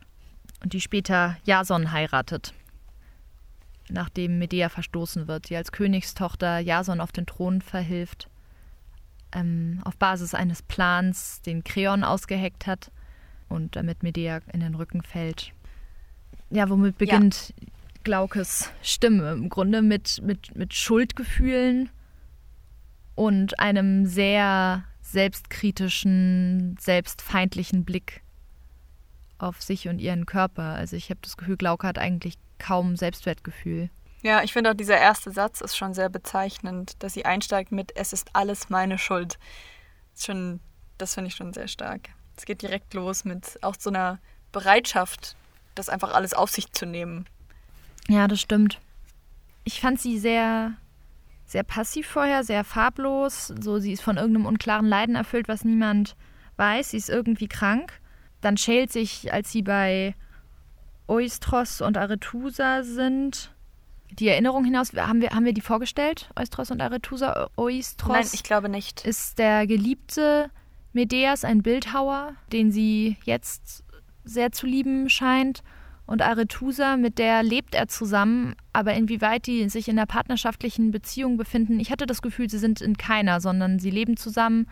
Und die später Jason heiratet, nachdem Medea verstoßen wird, die als Königstochter Jason auf den Thron verhilft, ähm, auf Basis eines Plans, den Kreon ausgeheckt hat und damit Medea in den Rücken fällt. Ja, womit beginnt ja. Glaukes Stimme? Im Grunde mit, mit, mit Schuldgefühlen und einem sehr selbstkritischen, selbstfeindlichen Blick auf sich und ihren Körper. Also ich habe das Gefühl, Glauke hat eigentlich kaum Selbstwertgefühl. Ja, ich finde auch dieser erste Satz ist schon sehr bezeichnend, dass sie einsteigt mit Es ist alles meine Schuld. Das, schon, das finde ich schon sehr stark. Es geht direkt los mit auch so einer Bereitschaft, das einfach alles auf sich zu nehmen. Ja, das stimmt. Ich fand sie sehr sehr passiv vorher, sehr farblos. So, sie ist von irgendeinem unklaren Leiden erfüllt, was niemand weiß. Sie ist irgendwie krank. Dann schält sich, als sie bei Oistros und Arethusa sind, die Erinnerung hinaus. Haben wir, haben wir die vorgestellt? Oistros und Arethusa? Oistros Nein, ich glaube nicht. Ist der Geliebte Medeas ein Bildhauer, den sie jetzt sehr zu lieben scheint und Arethusa, mit der lebt er zusammen, aber inwieweit die sich in einer partnerschaftlichen Beziehung befinden, ich hatte das Gefühl, sie sind in keiner, sondern sie leben zusammen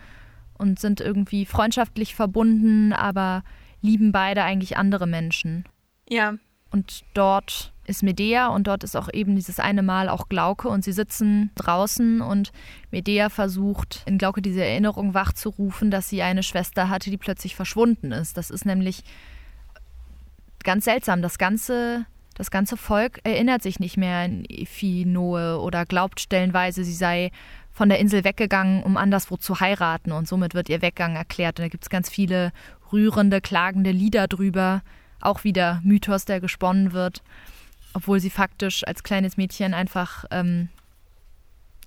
und sind irgendwie freundschaftlich verbunden, aber lieben beide eigentlich andere Menschen. Ja. Und dort ist Medea und dort ist auch eben dieses eine Mal auch Glauke und sie sitzen draußen und Medea versucht in Glauke diese Erinnerung wachzurufen, dass sie eine Schwester hatte, die plötzlich verschwunden ist. Das ist nämlich ganz seltsam. Das ganze, das ganze Volk erinnert sich nicht mehr an Ifinoe oder glaubt stellenweise, sie sei von der Insel weggegangen, um anderswo zu heiraten. Und somit wird ihr Weggang erklärt. Und da gibt es ganz viele rührende, klagende Lieder drüber. Auch wieder Mythos, der gesponnen wird. Obwohl sie faktisch als kleines Mädchen einfach ähm,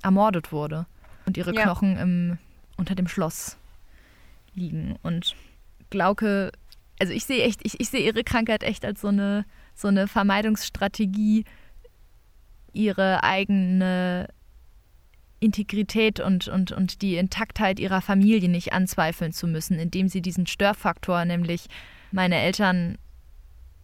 ermordet wurde. Und ihre ja. Knochen im, unter dem Schloss liegen. Und Glauke also ich sehe echt, ich, ich sehe ihre Krankheit echt als so eine, so eine Vermeidungsstrategie, ihre eigene Integrität und, und, und die Intaktheit ihrer Familie nicht anzweifeln zu müssen, indem sie diesen Störfaktor, nämlich meine Eltern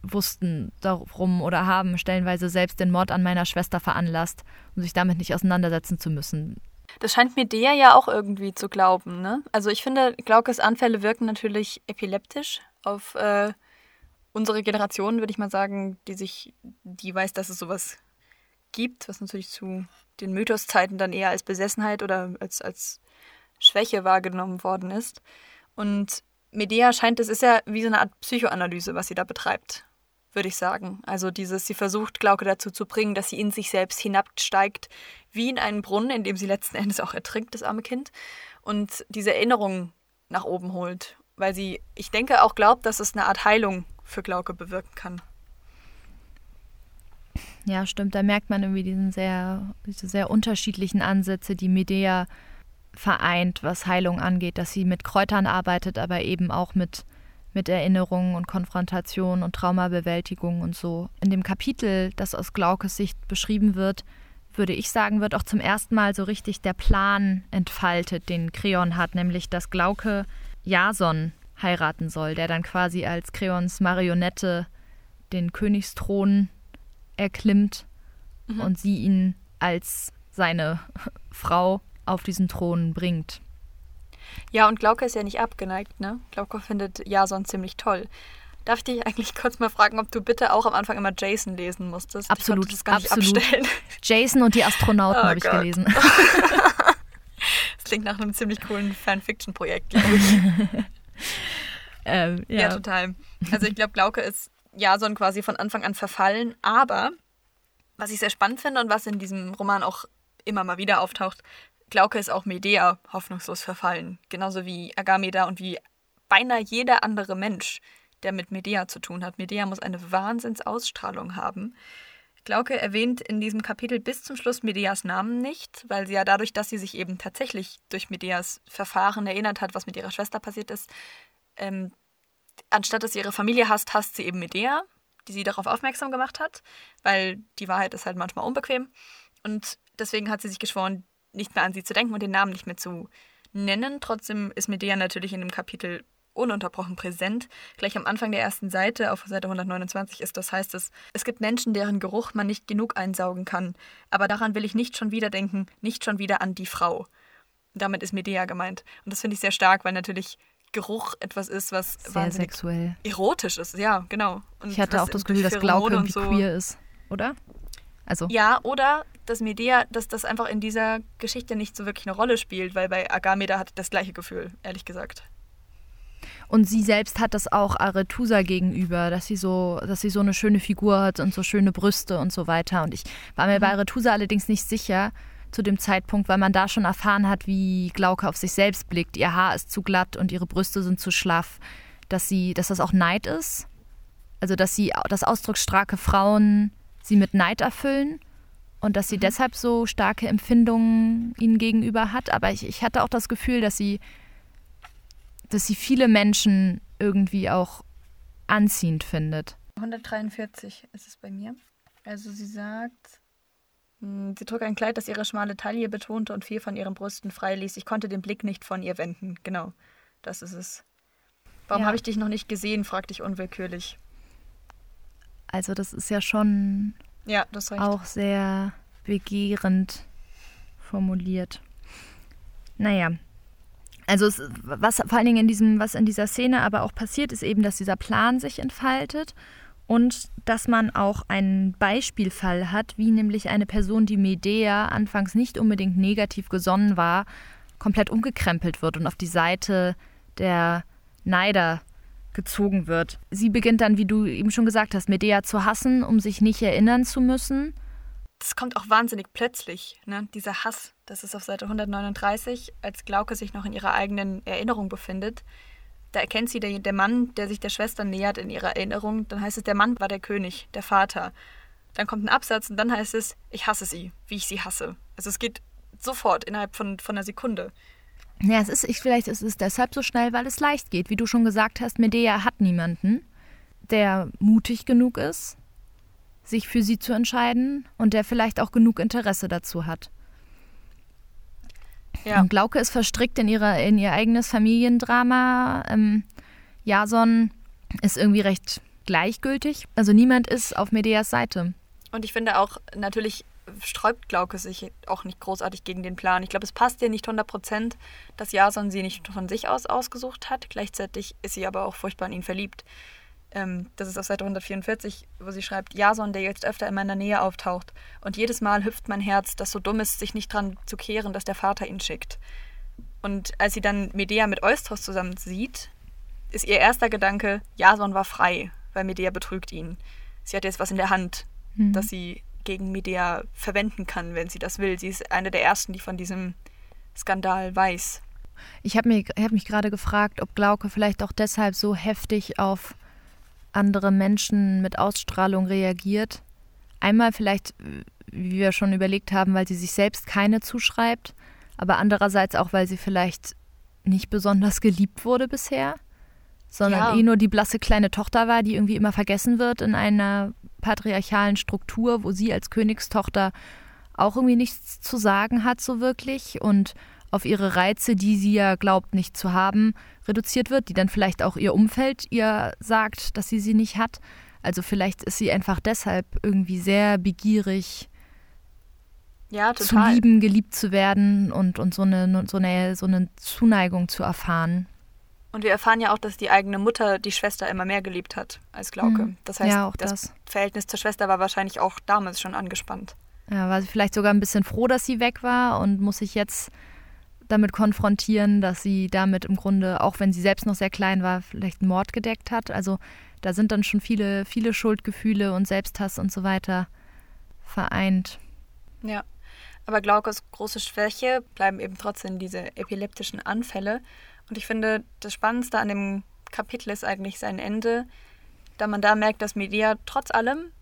wussten darum oder haben stellenweise selbst den Mord an meiner Schwester veranlasst, um sich damit nicht auseinandersetzen zu müssen. Das scheint mir der ja auch irgendwie zu glauben, ne? Also ich finde, Glaukes Anfälle wirken natürlich epileptisch, auf äh, unsere Generation, würde ich mal sagen, die sich, die weiß, dass es sowas gibt, was natürlich zu den Mythoszeiten dann eher als Besessenheit oder als, als Schwäche wahrgenommen worden ist. Und Medea scheint, es ist ja wie so eine Art Psychoanalyse, was sie da betreibt, würde ich sagen. Also dieses, sie versucht Glauke dazu zu bringen, dass sie in sich selbst hinabsteigt, wie in einen Brunnen, in dem sie letzten Endes auch ertrinkt, das arme Kind, und diese Erinnerung nach oben holt weil sie, ich denke, auch glaubt, dass es eine Art Heilung für Glauke bewirken kann. Ja, stimmt. Da merkt man irgendwie diesen sehr, diese sehr unterschiedlichen Ansätze, die Medea vereint, was Heilung angeht, dass sie mit Kräutern arbeitet, aber eben auch mit, mit Erinnerungen und Konfrontation und Traumabewältigung und so. In dem Kapitel, das aus Glaukes Sicht beschrieben wird, würde ich sagen, wird auch zum ersten Mal so richtig der Plan entfaltet, den Kreon hat, nämlich dass Glauke Jason heiraten soll, der dann quasi als Kreons Marionette den Königsthron erklimmt mhm. und sie ihn als seine Frau auf diesen Thron bringt. Ja, und Glauke ist ja nicht abgeneigt, ne? Glauke findet Jason ziemlich toll. Darf ich dich eigentlich kurz mal fragen, ob du bitte auch am Anfang immer Jason lesen musstest? Absolut, das gar absolut. nicht abstellen. Jason und die Astronauten oh habe ich gelesen. Das klingt nach einem ziemlich coolen Fanfiction-Projekt, glaube ich. ähm, ja. ja. total. Also ich glaube, Glauke ist Jason quasi von Anfang an verfallen, aber was ich sehr spannend finde und was in diesem Roman auch immer mal wieder auftaucht, Glauke ist auch Medea hoffnungslos verfallen. Genauso wie Agameda und wie beinahe jeder andere Mensch, der mit Medea zu tun hat. Medea muss eine Wahnsinnsausstrahlung haben. Glauke erwähnt in diesem Kapitel bis zum Schluss Medeas Namen nicht, weil sie ja dadurch, dass sie sich eben tatsächlich durch Medeas Verfahren erinnert hat, was mit ihrer Schwester passiert ist, ähm, anstatt dass sie ihre Familie hasst, hasst sie eben Medea, die sie darauf aufmerksam gemacht hat, weil die Wahrheit ist halt manchmal unbequem. Und deswegen hat sie sich geschworen, nicht mehr an sie zu denken und den Namen nicht mehr zu nennen. Trotzdem ist Medea natürlich in dem Kapitel ununterbrochen präsent. Gleich am Anfang der ersten Seite, auf Seite 129 ist das, heißt es, es gibt Menschen, deren Geruch man nicht genug einsaugen kann. Aber daran will ich nicht schon wieder denken, nicht schon wieder an die Frau. Damit ist Medea gemeint. Und das finde ich sehr stark, weil natürlich Geruch etwas ist, was sehr sexuell erotisch ist. Ja, genau. Und ich hatte auch das Gefühl, dass Glauke irgendwie so queer ist, oder? Also. Ja, oder dass Medea, dass das einfach in dieser Geschichte nicht so wirklich eine Rolle spielt, weil bei Agameda hat das gleiche Gefühl, ehrlich gesagt. Und sie selbst hat das auch Arethusa gegenüber, dass sie so, dass sie so eine schöne Figur hat und so schöne Brüste und so weiter. Und ich war mir mhm. bei Arethusa allerdings nicht sicher zu dem Zeitpunkt, weil man da schon erfahren hat, wie Glauke auf sich selbst blickt. Ihr Haar ist zu glatt und ihre Brüste sind zu schlaff, dass sie, dass das auch Neid ist. Also dass sie, dass ausdrucksstarke Frauen sie mit Neid erfüllen und dass sie mhm. deshalb so starke Empfindungen ihnen gegenüber hat. Aber ich, ich hatte auch das Gefühl, dass sie dass sie viele Menschen irgendwie auch anziehend findet. 143 ist es bei mir. Also sie sagt, hm, sie trug ein Kleid, das ihre schmale Taille betonte und viel von ihren Brüsten freiließ. Ich konnte den Blick nicht von ihr wenden. Genau, das ist es. Warum ja. habe ich dich noch nicht gesehen? fragte ich unwillkürlich. Also das ist ja schon ja, auch sehr begehrend formuliert. Naja, also es, was vor allen Dingen in diesem, was in dieser Szene aber auch passiert, ist eben, dass dieser Plan sich entfaltet und dass man auch einen Beispielfall hat, wie nämlich eine Person, die Medea anfangs nicht unbedingt negativ gesonnen war, komplett umgekrempelt wird und auf die Seite der Neider gezogen wird. Sie beginnt dann, wie du eben schon gesagt hast, Medea zu hassen, um sich nicht erinnern zu müssen das kommt auch wahnsinnig plötzlich, ne? dieser Hass. Das ist auf Seite 139, als Glauke sich noch in ihrer eigenen Erinnerung befindet. Da erkennt sie der, der Mann, der sich der Schwester nähert in ihrer Erinnerung. Dann heißt es, der Mann war der König, der Vater. Dann kommt ein Absatz und dann heißt es, ich hasse sie, wie ich sie hasse. Also es geht sofort innerhalb von, von einer Sekunde. Ja, es ist, ich, vielleicht ist es deshalb so schnell, weil es leicht geht. Wie du schon gesagt hast, Medea hat niemanden, der mutig genug ist, sich für sie zu entscheiden und der vielleicht auch genug Interesse dazu hat. Ja. Und Glauke ist verstrickt in, ihre, in ihr eigenes Familiendrama. Ähm, Jason ist irgendwie recht gleichgültig. Also niemand ist auf Medeas Seite. Und ich finde auch, natürlich sträubt Glauke sich auch nicht großartig gegen den Plan. Ich glaube, es passt ihr nicht 100 Prozent, dass Jason sie nicht von sich aus ausgesucht hat. Gleichzeitig ist sie aber auch furchtbar in ihn verliebt. Ähm, das ist auf Seite 144, wo sie schreibt, Jason, der jetzt öfter in meiner Nähe auftaucht. Und jedes Mal hüpft mein Herz, das so dumm ist, sich nicht dran zu kehren, dass der Vater ihn schickt. Und als sie dann Medea mit Eustros zusammen sieht, ist ihr erster Gedanke, Jason war frei, weil Medea betrügt ihn. Sie hat jetzt was in der Hand, mhm. das sie gegen Medea verwenden kann, wenn sie das will. Sie ist eine der ersten, die von diesem Skandal weiß. Ich habe hab mich gerade gefragt, ob Glauke vielleicht auch deshalb so heftig auf andere Menschen mit Ausstrahlung reagiert. Einmal vielleicht, wie wir schon überlegt haben, weil sie sich selbst keine zuschreibt, aber andererseits auch, weil sie vielleicht nicht besonders geliebt wurde bisher, sondern ja. eh nur die blasse kleine Tochter war, die irgendwie immer vergessen wird in einer patriarchalen Struktur, wo sie als Königstochter auch irgendwie nichts zu sagen hat so wirklich und auf ihre Reize, die sie ja glaubt nicht zu haben, reduziert wird, die dann vielleicht auch ihr Umfeld ihr sagt, dass sie sie nicht hat. Also vielleicht ist sie einfach deshalb irgendwie sehr begierig, ja, zu lieben, geliebt zu werden und, und so, eine, so, eine, so eine Zuneigung zu erfahren. Und wir erfahren ja auch, dass die eigene Mutter die Schwester immer mehr geliebt hat als Glauke. Mhm. Das heißt, ja, das, das, Verhältnis zur Schwester war wahrscheinlich auch damals schon angespannt. Ja, war sie vielleicht sogar ein bisschen froh, dass sie weg war und muss sich jetzt damit konfrontieren, dass sie damit im Grunde, auch wenn sie selbst noch sehr klein war, vielleicht einen Mord gedeckt hat. Also da sind dann schon viele, viele Schuldgefühle und Selbsthass und so weiter vereint. Ja, aber Glaukos große Schwäche bleiben eben trotzdem diese epileptischen Anfälle. Und ich finde, das Spannendste an dem Kapitel ist eigentlich sein Ende, da man da merkt, dass Medea trotz allem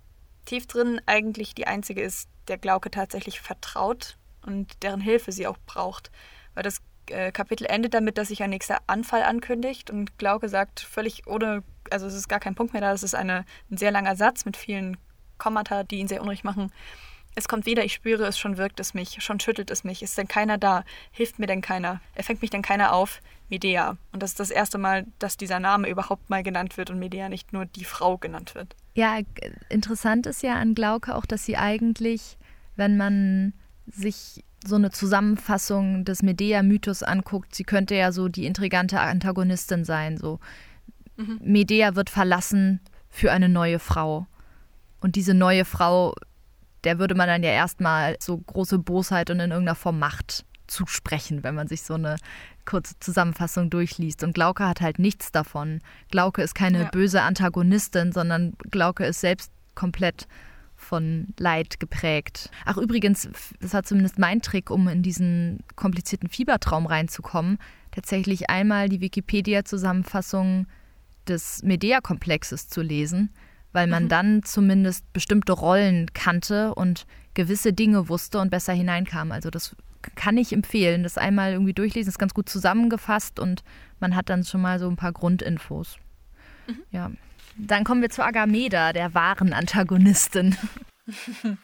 tief drin eigentlich die einzige ist, der Glauke tatsächlich vertraut und deren Hilfe sie auch braucht. Weil das äh, Kapitel endet damit, dass sich ein nächster Anfall ankündigt und Glauke sagt völlig ohne, also es ist gar kein Punkt mehr da, das ist eine, ein sehr langer Satz mit vielen Kommata, die ihn sehr unruhig machen. Es kommt wieder, ich spüre es, schon wirkt es mich, schon schüttelt es mich. Ist denn keiner da? Hilft mir denn keiner? Er fängt mich denn keiner auf? Medea. Und das ist das erste Mal, dass dieser Name überhaupt mal genannt wird und Medea nicht nur die Frau genannt wird. Ja, interessant ist ja an Glauke auch, dass sie eigentlich, wenn man sich so eine Zusammenfassung des Medea-Mythos anguckt, sie könnte ja so die intrigante Antagonistin sein. So mhm. Medea wird verlassen für eine neue Frau. Und diese neue Frau, der würde man dann ja erstmal so große Bosheit und in irgendeiner Form Macht zusprechen, wenn man sich so eine kurze Zusammenfassung durchliest. Und Glauke hat halt nichts davon. Glauke ist keine ja. böse Antagonistin, sondern Glauke ist selbst komplett von Leid geprägt. Ach übrigens, das war zumindest mein Trick, um in diesen komplizierten Fiebertraum reinzukommen, tatsächlich einmal die Wikipedia-Zusammenfassung des Medea-Komplexes zu lesen, weil man mhm. dann zumindest bestimmte Rollen kannte und gewisse Dinge wusste und besser hineinkam. Also das kann ich empfehlen, das einmal irgendwie durchlesen, ist ganz gut zusammengefasst und man hat dann schon mal so ein paar Grundinfos. Mhm. Ja. Dann kommen wir zu Agameda, der wahren Antagonistin.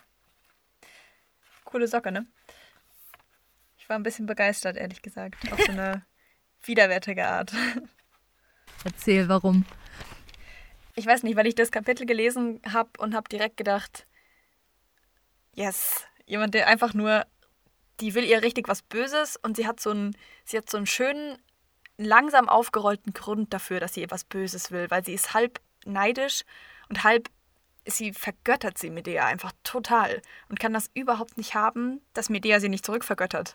Coole Socke, ne? Ich war ein bisschen begeistert, ehrlich gesagt. Auf so eine widerwärtige Art. Erzähl, warum? Ich weiß nicht, weil ich das Kapitel gelesen habe und habe direkt gedacht, yes, jemand, der einfach nur, die will ihr richtig was Böses und sie hat so einen, sie hat so einen schönen, langsam aufgerollten Grund dafür, dass sie ihr was Böses will, weil sie ist halb neidisch und halb sie vergöttert sie Medea einfach total und kann das überhaupt nicht haben, dass Medea sie nicht zurückvergöttert.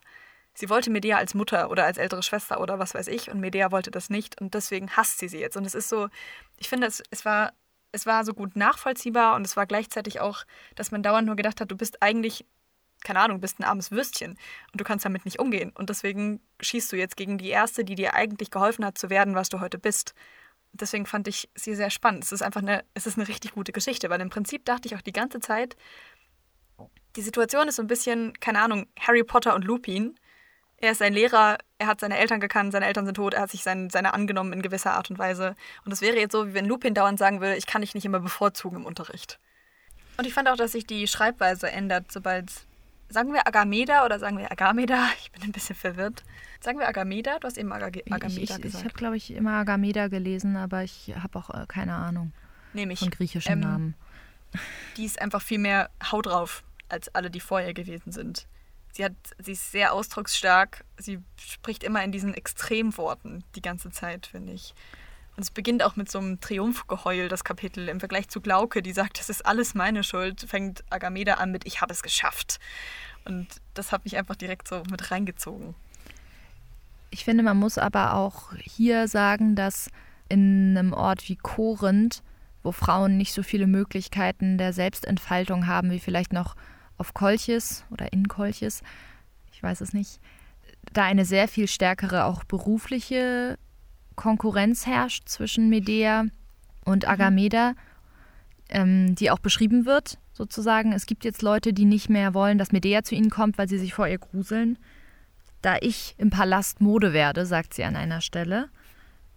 Sie wollte Medea als Mutter oder als ältere Schwester oder was weiß ich und Medea wollte das nicht und deswegen hasst sie sie jetzt. Und es ist so, ich finde, es, es, war, es war so gut nachvollziehbar und es war gleichzeitig auch, dass man dauernd nur gedacht hat, du bist eigentlich, keine Ahnung, bist ein armes Würstchen und du kannst damit nicht umgehen. Und deswegen schießt du jetzt gegen die Erste, die dir eigentlich geholfen hat zu werden, was du heute bist deswegen fand ich sie sehr spannend. Es ist einfach eine, es ist eine richtig gute Geschichte, weil im Prinzip dachte ich auch die ganze Zeit, die Situation ist so ein bisschen, keine Ahnung, Harry Potter und Lupin. Er ist ein Lehrer, er hat seine Eltern gekannt, seine Eltern sind tot, er hat sich sein, seine angenommen in gewisser Art und Weise. Und es wäre jetzt so, wie wenn Lupin dauernd sagen will, ich kann dich nicht immer bevorzugen im Unterricht. Und ich fand auch, dass sich die Schreibweise ändert, sobald Sagen wir Agameda oder sagen wir Agameda? Ich bin ein bisschen verwirrt. Sagen wir Agameda? Du hast eben Aga Agameda ich, ich, gesagt. Ich habe, glaube ich, immer Agameda gelesen, aber ich habe auch äh, keine Ahnung Nämlich, von griechischen ähm, Namen. Die ist einfach viel mehr Haut drauf, als alle, die vorher gewesen sind. Sie, hat, sie ist sehr ausdrucksstark. Sie spricht immer in diesen Extremworten die ganze Zeit, finde ich. Und es beginnt auch mit so einem Triumphgeheul, das Kapitel. Im Vergleich zu Glauke, die sagt, das ist alles meine Schuld, fängt Agameda an mit, ich habe es geschafft. Und das hat mich einfach direkt so mit reingezogen. Ich finde, man muss aber auch hier sagen, dass in einem Ort wie Korinth, wo Frauen nicht so viele Möglichkeiten der Selbstentfaltung haben, wie vielleicht noch auf Kolchis oder in Kolchis, ich weiß es nicht, da eine sehr viel stärkere auch berufliche Konkurrenz herrscht zwischen Medea und mhm. Agameda, ähm, die auch beschrieben wird, sozusagen. Es gibt jetzt Leute, die nicht mehr wollen, dass Medea zu ihnen kommt, weil sie sich vor ihr gruseln. Da ich im Palast Mode werde, sagt sie an einer Stelle.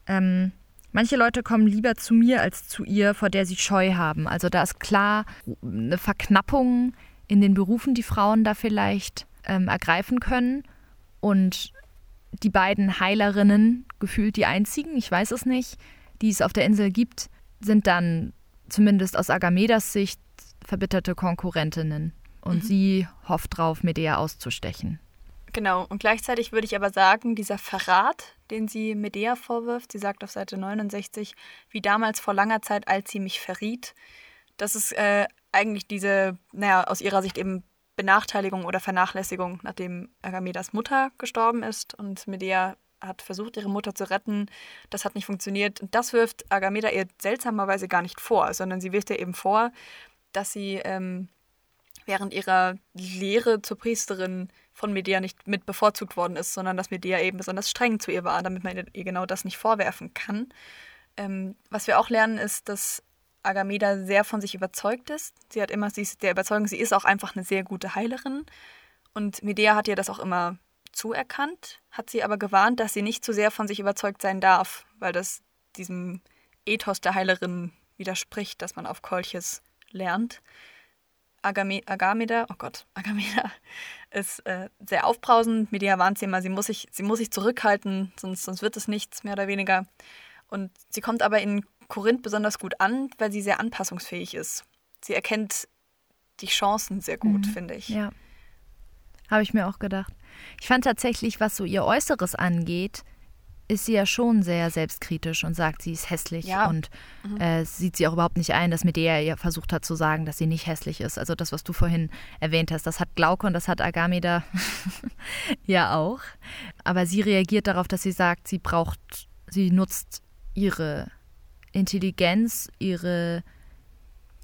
Ähm, manche Leute kommen lieber zu mir als zu ihr, vor der sie Scheu haben. Also da ist klar eine Verknappung in den Berufen, die Frauen da vielleicht ähm, ergreifen können. Und die beiden Heilerinnen, gefühlt die einzigen, ich weiß es nicht, die es auf der Insel gibt, sind dann zumindest aus Agamedas Sicht verbitterte Konkurrentinnen. Und mhm. sie hofft drauf, Medea auszustechen. Genau, und gleichzeitig würde ich aber sagen, dieser Verrat, den sie Medea vorwirft, sie sagt auf Seite 69, wie damals vor langer Zeit, als sie mich verriet, das ist äh, eigentlich diese, naja, aus ihrer Sicht eben Benachteiligung oder Vernachlässigung, nachdem Agamedas Mutter gestorben ist und Medea hat versucht, ihre Mutter zu retten. Das hat nicht funktioniert. Und das wirft Agameda ihr seltsamerweise gar nicht vor, sondern sie wirft ihr eben vor, dass sie ähm, während ihrer Lehre zur Priesterin von Medea nicht mit bevorzugt worden ist, sondern dass Medea eben besonders streng zu ihr war, damit man ihr genau das nicht vorwerfen kann. Ähm, was wir auch lernen, ist, dass Agameda sehr von sich überzeugt ist. Sie hat immer, sie ist der Überzeugung, sie ist auch einfach eine sehr gute Heilerin. Und Medea hat ihr das auch immer zuerkannt, hat sie aber gewarnt, dass sie nicht zu sehr von sich überzeugt sein darf, weil das diesem Ethos der Heilerin widerspricht, dass man auf Kolches lernt. Agame Agameda, oh Gott, Agameda ist äh, sehr aufbrausend. Medea warnt sie immer, sie muss sich, sie muss sich zurückhalten, sonst, sonst wird es nichts, mehr oder weniger. Und sie kommt aber in Korinth besonders gut an, weil sie sehr anpassungsfähig ist. Sie erkennt die Chancen sehr gut, mhm. finde ich. Ja. Habe ich mir auch gedacht. Ich fand tatsächlich, was so ihr Äußeres angeht, ist sie ja schon sehr selbstkritisch und sagt, sie ist hässlich ja. und mhm. äh, sieht sie auch überhaupt nicht ein, dass Medea ihr versucht hat zu sagen, dass sie nicht hässlich ist. Also das, was du vorhin erwähnt hast, das hat Glauke und das hat Agameda ja auch. Aber sie reagiert darauf, dass sie sagt, sie braucht, sie nutzt ihre Intelligenz, ihre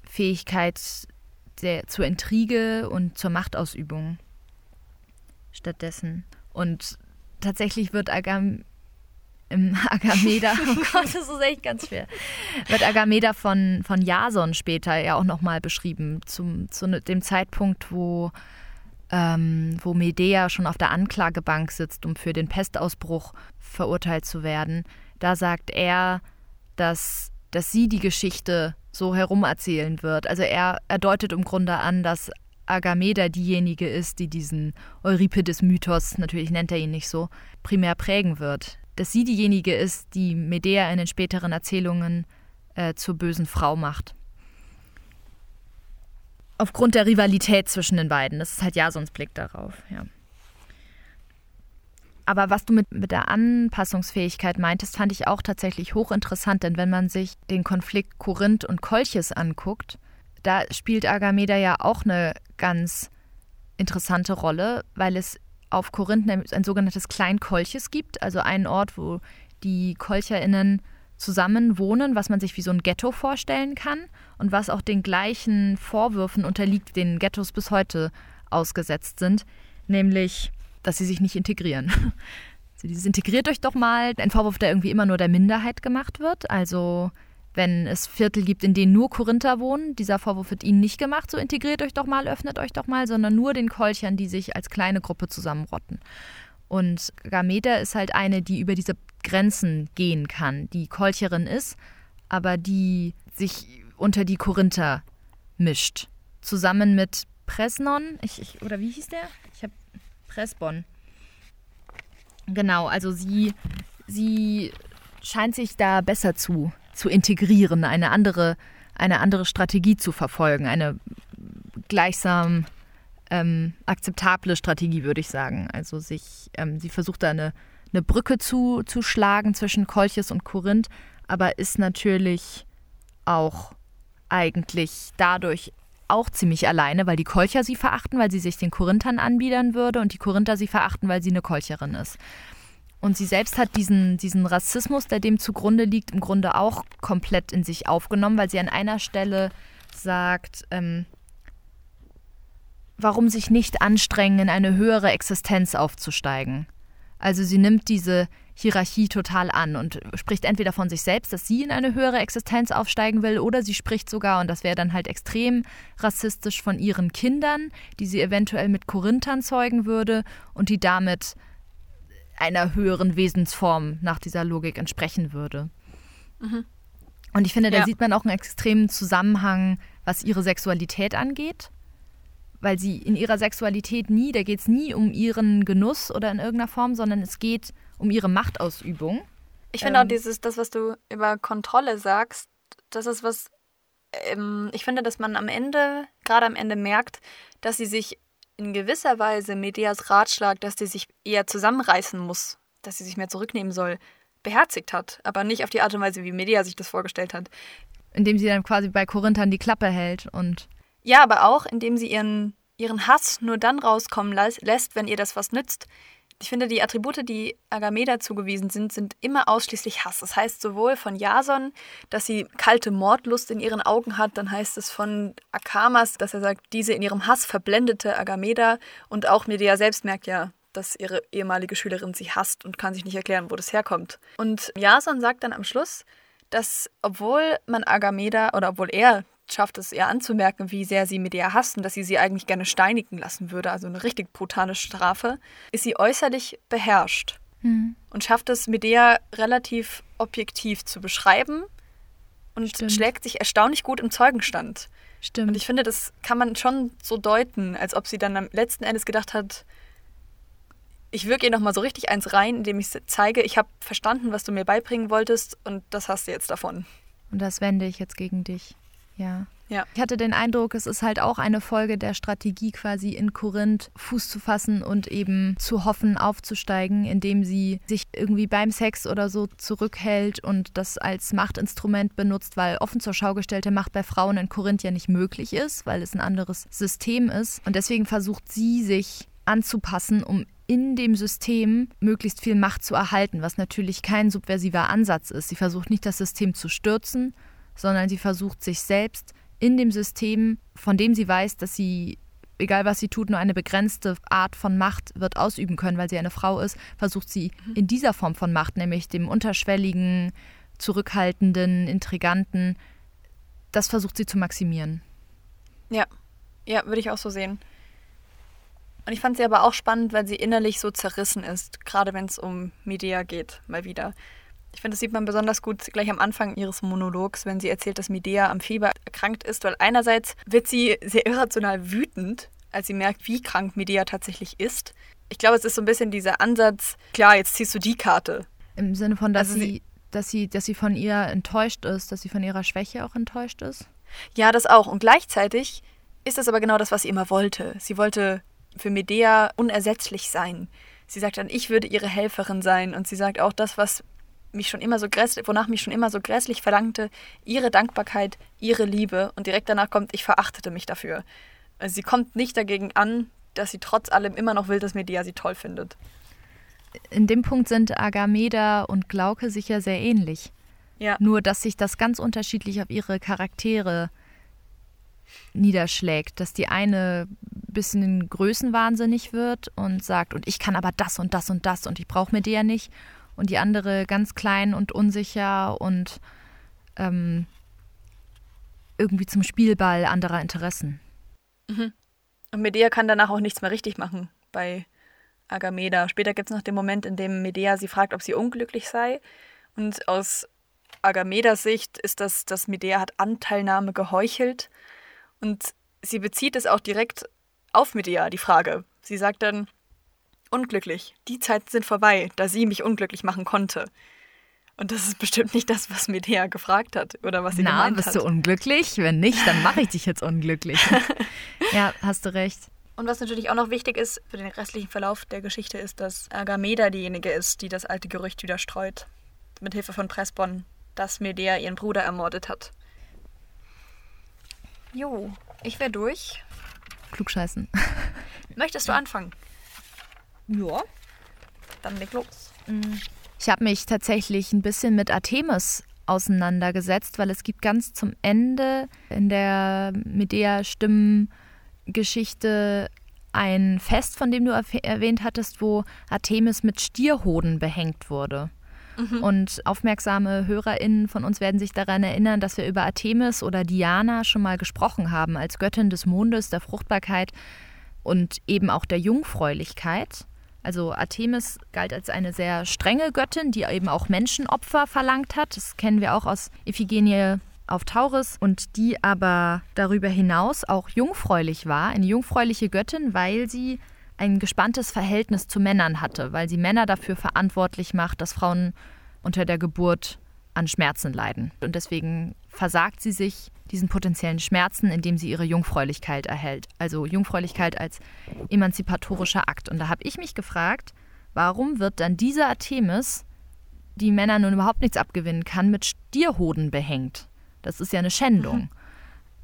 Fähigkeit der, zur Intrige und zur Machtausübung stattdessen. Und tatsächlich wird Agam im Agameda, oh Gott, das ist echt ganz schwer, wird Agameda von, von Jason später ja auch nochmal beschrieben, zum, zu ne, dem Zeitpunkt, wo, ähm, wo Medea schon auf der Anklagebank sitzt, um für den Pestausbruch verurteilt zu werden. Da sagt er, dass, dass sie die Geschichte so herumerzählen wird. Also er, er deutet im Grunde an, dass Agameda diejenige ist, die diesen Euripides-Mythos, natürlich nennt er ihn nicht so, primär prägen wird. Dass sie diejenige ist, die Medea in den späteren Erzählungen äh, zur bösen Frau macht. Aufgrund der Rivalität zwischen den beiden. Das ist halt Jasons Blick darauf, ja. Aber was du mit, mit der Anpassungsfähigkeit meintest, fand ich auch tatsächlich hochinteressant, denn wenn man sich den Konflikt Korinth und Kolchis anguckt, da spielt Agameda ja auch eine ganz interessante Rolle, weil es auf Korinth ein sogenanntes Kleinkolches gibt, also einen Ort, wo die KolcherInnen zusammen wohnen, was man sich wie so ein Ghetto vorstellen kann und was auch den gleichen Vorwürfen unterliegt, denen Ghettos bis heute ausgesetzt sind, nämlich, dass sie sich nicht integrieren. Also dieses integriert euch doch mal, ein Vorwurf, der irgendwie immer nur der Minderheit gemacht wird, also wenn es Viertel gibt, in denen nur Korinther wohnen, dieser Vorwurf wird ihnen nicht gemacht, so integriert euch doch mal, öffnet euch doch mal, sondern nur den Kolchern, die sich als kleine Gruppe zusammenrotten. Und Gameda ist halt eine, die über diese Grenzen gehen kann, die Kolcherin ist, aber die sich unter die Korinther mischt. Zusammen mit Presnon, ich, ich, oder wie hieß der? Presbon. Genau, also sie, sie scheint sich da besser zu zu integrieren, eine andere, eine andere Strategie zu verfolgen, eine gleichsam ähm, akzeptable Strategie, würde ich sagen. Also sich, ähm, sie versucht da eine, eine Brücke zu, zu schlagen zwischen Kolchis und Korinth, aber ist natürlich auch eigentlich dadurch auch ziemlich alleine, weil die Kolcher sie verachten, weil sie sich den Korinthern anbiedern würde und die Korinther sie verachten, weil sie eine Kolcherin ist. Und sie selbst hat diesen, diesen Rassismus, der dem zugrunde liegt, im Grunde auch komplett in sich aufgenommen, weil sie an einer Stelle sagt, ähm, warum sich nicht anstrengen, in eine höhere Existenz aufzusteigen. Also sie nimmt diese Hierarchie total an und spricht entweder von sich selbst, dass sie in eine höhere Existenz aufsteigen will, oder sie spricht sogar, und das wäre dann halt extrem rassistisch, von ihren Kindern, die sie eventuell mit Korinthern zeugen würde und die damit einer höheren Wesensform nach dieser Logik entsprechen würde. Mhm. Und ich finde, da ja. sieht man auch einen extremen Zusammenhang, was ihre Sexualität angeht. Weil sie in ihrer Sexualität nie, da geht es nie um ihren Genuss oder in irgendeiner Form, sondern es geht um ihre Machtausübung. Ich finde ähm, auch dieses, das, was du über Kontrolle sagst, das ist was, ähm, ich finde, dass man am Ende, gerade am Ende merkt, dass sie sich in gewisser Weise Medeas Ratschlag, dass sie sich eher zusammenreißen muss, dass sie sich mehr zurücknehmen soll, beherzigt hat, aber nicht auf die Art und Weise, wie Medea sich das vorgestellt hat. Indem sie dann quasi bei Korinthern die Klappe hält und. Ja, aber auch, indem sie ihren, ihren Hass nur dann rauskommen lässt, wenn ihr das was nützt. Ich finde, die Attribute, die Agameda zugewiesen sind, sind immer ausschließlich Hass. Das heißt sowohl von Jason, dass sie kalte Mordlust in ihren Augen hat, dann heißt es von Akamas, dass er sagt, diese in ihrem Hass verblendete Agameda und auch Medea selbst merkt ja, dass ihre ehemalige Schülerin sie hasst und kann sich nicht erklären, wo das herkommt. Und Jason sagt dann am Schluss, dass obwohl man Agameda oder obwohl er schafft es ihr anzumerken, wie sehr sie Medea hasst und dass sie sie eigentlich gerne steinigen lassen würde, also eine richtig brutale Strafe, ist sie äußerlich beherrscht Hm. und schafft es, Medea relativ objektiv zu beschreiben und Stimmt. schlägt sich erstaunlich gut im Zeugenstand. Stimmt. Und ich finde, das kann man schon so deuten, als ob sie dann am letzten Endes gedacht hat, ich wirke ihr nochmal so richtig eins rein, indem ich zeige, ich habe verstanden, was du mir beibringen wolltest und das hast du jetzt davon. Und das wende ich jetzt gegen dich. Ja. Ja. Ich hatte den Eindruck, es ist halt auch eine Folge der Strategie, quasi in Korinth Fuß zu fassen und eben zu hoffen, aufzusteigen, indem sie sich irgendwie beim Sex oder so zurückhält und das als Machtinstrument benutzt, weil offen zur Schau gestellte Macht bei Frauen in Korinth ja nicht möglich ist, weil es ein anderes System ist. Und deswegen versucht sie sich anzupassen, um in dem System möglichst viel Macht zu erhalten, was natürlich kein subversiver Ansatz ist. Sie versucht nicht, das System zu stürzen, sondern sie versucht sich selbst in dem System, von dem sie weiß, dass sie, egal was sie tut, nur eine begrenzte Art von Macht wird ausüben können, weil sie eine Frau ist, versucht sie in dieser Form von Macht, nämlich dem unterschwelligen, zurückhaltenden, intriganten, das versucht sie zu maximieren. Ja, ja, würde ich auch so sehen. Und ich fand sie aber auch spannend, weil sie innerlich so zerrissen ist, gerade wenn es um Medea geht, mal wieder. Ich finde, das sieht man besonders gut gleich am Anfang ihres Monologs, wenn sie erzählt, dass Medea am Fieber erkrankt ist, weil einerseits wird sie sehr irrational wütend, als sie merkt, wie krank Medea tatsächlich ist. Ich glaube, es ist so ein bisschen dieser Ansatz, klar, jetzt ziehst du die Karte. Im Sinne von, dass, Also sie- sie, dass, sie, dass sie von ihr enttäuscht ist, dass sie von ihrer Schwäche auch enttäuscht ist. Ja, das auch. Und gleichzeitig ist das aber genau das, was sie immer wollte. Sie wollte für Medea unersetzlich sein. Sie sagt dann, ich würde ihre Helferin sein. Und sie sagt auch das, was mich schon immer so grässlich, wonach mich schon immer so grässlich verlangte, ihre Dankbarkeit, ihre Liebe. Und direkt danach kommt, ich verachtete mich dafür. Also sie kommt nicht dagegen an, dass sie trotz allem immer noch will, dass Medea sie toll findet. In dem Punkt sind Agameda und Glauke sicher sehr ähnlich. Ja. Nur, dass sich das ganz unterschiedlich auf ihre Charaktere niederschlägt. Dass die eine ein bisschen größenwahnsinnig wird und sagt, und ich kann aber das und das und das und ich brauche mir der nicht. Und die andere ganz klein und unsicher und ähm, irgendwie zum Spielball anderer Interessen. Und Medea kann danach auch nichts mehr richtig machen bei Agameda. Später gibt es noch den Moment, in dem Medea sie fragt, ob sie unglücklich sei. Und aus Agamedas Sicht ist das, dass Medea hat Anteilnahme geheuchelt. Und sie bezieht es auch direkt auf Medea, die Frage. Sie sagt dann, unglücklich, die Zeiten sind vorbei, da sie mich unglücklich machen konnte. Und das ist bestimmt nicht das, was Medea gefragt hat oder was sie Na, gemeint bist hat. du unglücklich? Wenn nicht, dann mache ich dich jetzt unglücklich. ja, hast du recht. Und was natürlich auch noch wichtig ist für den restlichen Verlauf der Geschichte, ist, dass Agameda diejenige ist, die das alte Gerücht wieder streut. Mit Hilfe von Pressbon, dass Medea ihren Bruder ermordet hat. Jo, ich wäre durch. Klugscheißen. Möchtest du anfangen? Ja. Dann leg los. Ich habe mich tatsächlich ein bisschen mit Artemis auseinandergesetzt, weil es gibt ganz zum Ende in der Medea-Stimmengeschichte ein Fest, von dem du erwäh- erwähnt hattest, wo Artemis mit Stierhoden behängt wurde. Und aufmerksame HörerInnen von uns werden sich daran erinnern, dass wir über Artemis oder Diana schon mal gesprochen haben, als Göttin des Mondes, der Fruchtbarkeit und eben auch der Jungfräulichkeit. Also Artemis galt als eine sehr strenge Göttin, die eben auch Menschenopfer verlangt hat. Das kennen wir auch aus Iphigenie auf Tauris und die aber darüber hinaus auch jungfräulich war, eine jungfräuliche Göttin, weil sie ein gespanntes Verhältnis zu Männern hatte, weil sie Männer dafür verantwortlich macht, dass Frauen unter der Geburt an Schmerzen leiden. Und deswegen versagt sie sich diesen potenziellen Schmerzen, indem sie ihre Jungfräulichkeit erhält. Also Jungfräulichkeit als emanzipatorischer Akt. Und da habe ich mich gefragt, warum wird dann dieser Artemis, die Männer nun überhaupt nichts abgewinnen kann, mit Stierhoden behängt? Das ist ja eine Schändung.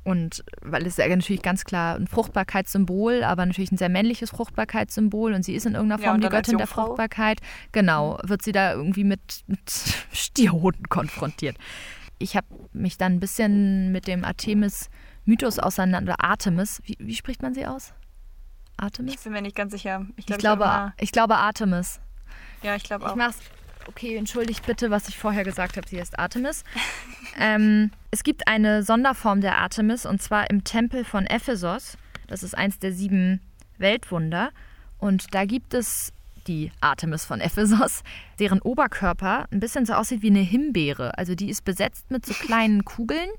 Und weil es ja natürlich ganz klar ein Fruchtbarkeitssymbol, aber natürlich ein sehr männliches Fruchtbarkeitssymbol und sie ist in irgendeiner Ja, Form und die Göttin der? Fruchtbarkeit. Genau, wird sie da irgendwie mit, mit Stierhoden konfrontiert. Ich habe mich dann ein bisschen mit dem Artemis-Mythos auseinander, Artemis, wie, wie spricht man sie aus? Artemis? Ich bin mir nicht ganz sicher. Ich, Ich glaub, glaube, immer- ich glaube Artemis. ja, ich glaube Ich auch. mach's Okay, entschuldigt bitte, was ich vorher gesagt habe. Sie heißt Artemis. ähm, es gibt eine Sonderform der Artemis und zwar im Tempel von Ephesos. Das ist eins der sieben Weltwunder. Und da gibt es die Artemis von Ephesos, deren Oberkörper ein bisschen so aussieht wie eine Himbeere. Also die ist besetzt mit so kleinen Kugeln.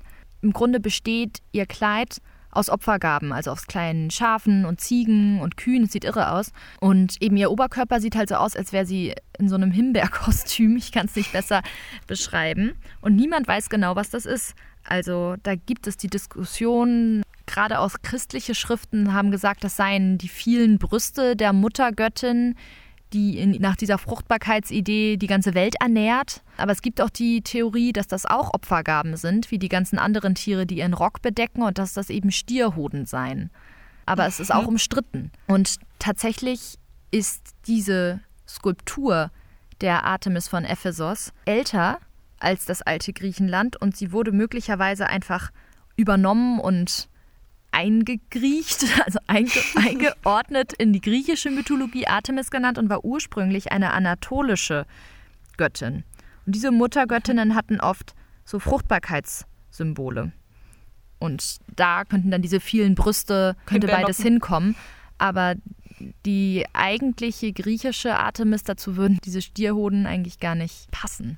Im Grunde besteht ihr Kleid aus Opfergaben, also aus kleinen Schafen und Ziegen und Kühen. Es sieht irre aus. Und eben ihr Oberkörper sieht halt so aus, als wäre sie in so einem Himbeerkostüm. Ich kann es nicht besser beschreiben. Und niemand weiß genau, was das ist. Also da gibt es die Diskussion, gerade aus christlichen Schriften haben gesagt, das seien die vielen Brüste der Muttergöttin, die in, nach dieser Fruchtbarkeitsidee die ganze Welt ernährt. Aber es gibt auch die Theorie, dass das auch Opfergaben sind, wie die ganzen anderen Tiere, die ihren Rock bedecken und dass das eben Stierhoden seien. Aber es ist auch mhm. umstritten. Und tatsächlich ist diese Skulptur der Artemis von Ephesos älter als das alte Griechenland und sie wurde möglicherweise einfach übernommen und eingegriecht, also einge eingeordnet in die griechische Mythologie Artemis genannt und war ursprünglich eine anatolische Göttin. Und diese Muttergöttinnen hatten oft so Fruchtbarkeitssymbole. Und da könnten dann diese vielen Brüste, könnte beides hinkommen. Aber die eigentliche griechische Artemis, dazu würden diese Stierhoden eigentlich gar nicht passen.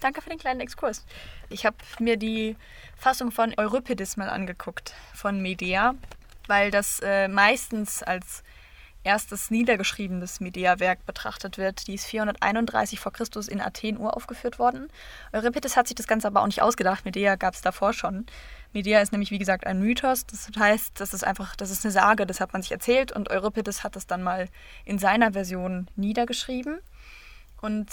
Danke für den kleinen Exkurs. Ich habe mir die Fassung von Euripides mal angeguckt, von Medea, weil das äh, meistens als erstes niedergeschriebenes Medea-Werk betrachtet wird. Die ist 431 vor Christus in Athen uraufgeführt worden. Euripides hat sich das Ganze aber auch nicht ausgedacht. Medea gab es davor schon. Medea ist nämlich, wie gesagt, ein Mythos. Das heißt, das ist einfach, das ist eine Sage, das hat man sich erzählt und Euripides hat das dann mal in seiner Version niedergeschrieben. Und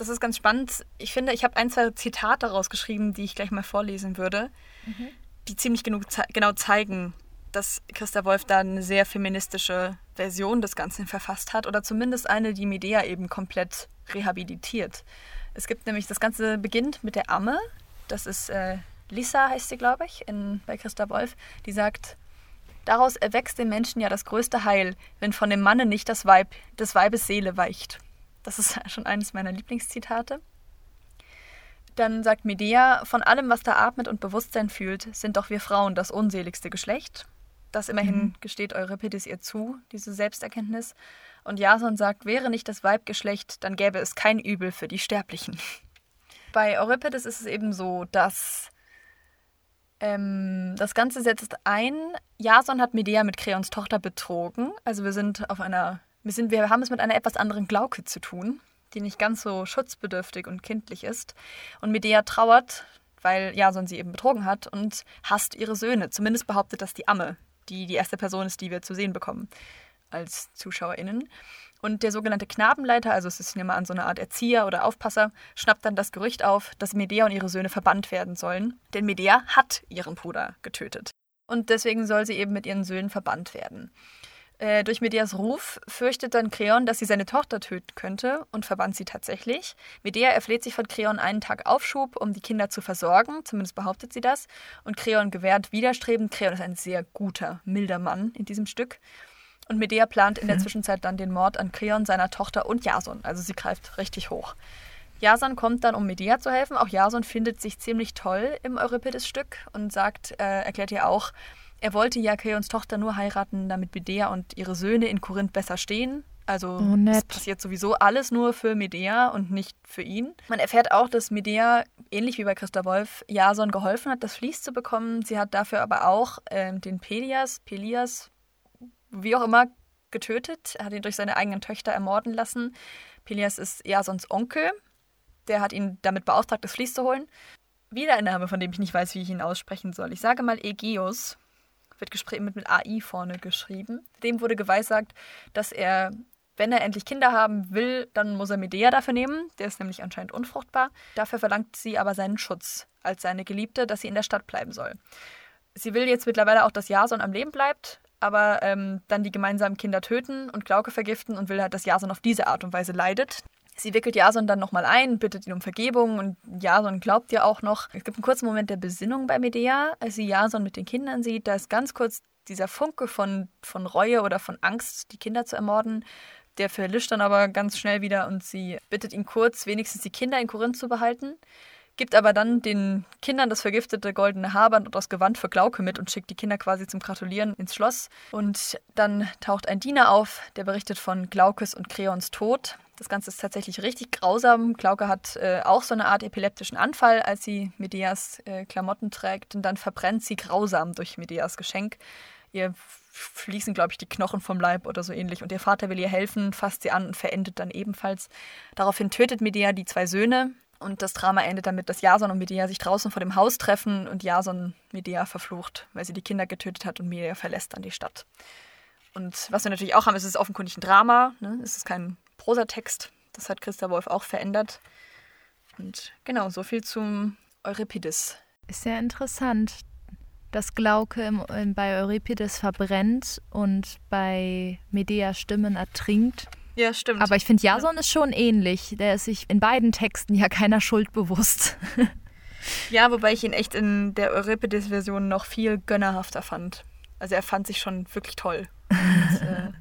das ist ganz spannend. Ich finde, ich habe ein, zwei Zitate rausgeschrieben, die ich gleich mal vorlesen würde, mhm. die ziemlich ze genau zeigen, dass Christa Wolf da eine sehr feministische Version des Ganzen verfasst hat oder zumindest eine, die Medea eben komplett rehabilitiert. Es gibt nämlich, das Ganze beginnt mit der Amme, das ist äh, Lisa, heißt sie, glaube ich, in, bei Christa Wolf, die sagt, Daraus erwächst dem Menschen ja das größte Heil, wenn von dem Manne nicht das Weib, des Weibes Seele weicht. Das ist schon eines meiner Lieblingszitate. Dann sagt Medea, von allem, was da atmet und Bewusstsein fühlt, sind doch wir Frauen das unseligste Geschlecht. Das immerhin mhm. gesteht Euripides ihr zu, diese Selbsterkenntnis. Und Jason sagt, wäre nicht das Weibgeschlecht, dann gäbe es kein Übel für die Sterblichen. Bei Euripides ist es eben so, dass ähm, das Ganze setzt ein, Jason hat Medea mit Kreons Tochter betrogen. Also wir sind auf einer wir, sind, wir haben es mit einer etwas anderen Glauke zu tun, die nicht ganz so schutzbedürftig und kindlich ist. Und Medea trauert, weil Jason sie eben betrogen hat und hasst ihre Söhne. Zumindest behauptet das die Amme, die die erste Person ist, die wir zu sehen bekommen als ZuschauerInnen. Und der sogenannte Knabenleiter, also es ist mal an so eine Art Erzieher oder Aufpasser, schnappt dann das Gerücht auf, dass Medea und ihre Söhne verbannt werden sollen. Denn Medea hat ihren Bruder getötet. Und deswegen soll sie eben mit ihren Söhnen verbannt werden. Äh, durch Medeas Ruf fürchtet dann Kreon, dass sie seine Tochter töten könnte und verbannt sie tatsächlich. Medea erfleht sich von Kreon einen Tag Aufschub, um die Kinder zu versorgen, zumindest behauptet sie das. Und Kreon gewährt widerstrebend. Kreon ist ein sehr guter, milder Mann in diesem Stück. Und Medea plant in der mhm. Zwischenzeit dann den Mord an Kreon, seiner Tochter und Jason. Also sie greift richtig hoch. Jason kommt dann, um Medea zu helfen. Auch Jason findet sich ziemlich toll im Euripides-Stück und sagt, äh, erklärt ihr auch, er wollte ja Kreons Tochter nur heiraten, damit Medea und ihre Söhne in Korinth besser stehen. Also oh, es passiert sowieso alles nur für Medea und nicht für ihn. Man erfährt auch, dass Medea, ähnlich wie bei Christa Wolf, Jason geholfen hat, das Vlies zu bekommen. Sie hat dafür aber auch ähm, den Pelias, Pelias, wie auch immer, getötet. Er hat ihn durch seine eigenen Töchter ermorden lassen. Pelias ist Jasons Onkel. Der hat ihn damit beauftragt, das Vlies zu holen. Wieder ein Name, von dem ich nicht weiß, wie ich ihn aussprechen soll. Ich sage mal Egeus wird mit, mit AI vorne geschrieben. Dem wurde geweissagt, dass er, wenn er endlich Kinder haben will, dann muss er Medea dafür nehmen. Der ist nämlich anscheinend unfruchtbar. Dafür verlangt sie aber seinen Schutz als seine Geliebte, dass sie in der Stadt bleiben soll. Sie will jetzt mittlerweile auch, dass Jason am Leben bleibt, aber ähm, dann die gemeinsamen Kinder töten und Glauke vergiften und will halt, dass Jason auf diese Art und Weise leidet. Sie wickelt Jason dann nochmal ein, bittet ihn um Vergebung und Jason glaubt ihr auch noch. Es gibt einen kurzen Moment der Besinnung bei Medea, als sie Jason mit den Kindern sieht. Da ist ganz kurz dieser Funke von, von Reue oder von Angst, die Kinder zu ermorden, Der verlischt dann aber ganz schnell wieder und sie bittet ihn kurz, wenigstens die Kinder in Korinth zu behalten, gibt aber dann den Kindern das vergiftete goldene Haarband und das Gewand für Glauke mit und schickt die Kinder quasi zum Gratulieren ins Schloss. Und dann taucht ein Diener auf, der berichtet von Glaukes und Kreons Tod. Das Ganze ist tatsächlich richtig grausam. Glauke hat äh, auch so eine Art epileptischen Anfall, als sie Medeas äh, Klamotten trägt. Und dann verbrennt sie grausam durch Medeas Geschenk. Ihr fließen, glaube ich, die Knochen vom Leib oder so ähnlich. Und ihr Vater will ihr helfen, fasst sie an und verendet dann ebenfalls. Daraufhin tötet Medea die zwei Söhne. Und das Drama endet damit, dass Jason und Medea sich draußen vor dem Haus treffen und Jason Medea verflucht, weil sie die Kinder getötet hat und Medea verlässt dann die Stadt. Und was wir natürlich auch haben, ist es offenkundig ein Drama. Ne? Es ist kein Prosatext. Das hat Christa Wolf auch verändert. Und genau, so viel zum Euripides. Ist sehr interessant dass Glauke im, im, bei Euripides verbrennt und bei Medea Stimmen ertrinkt. Ja, stimmt. Aber ich finde, Jason ja. ist schon ähnlich. Der ist sich in beiden Texten ja keiner Schuld bewusst. ja, wobei ich ihn echt in der Euripides-Version noch viel gönnerhafter fand. Also er fand sich schon wirklich toll. Und, äh,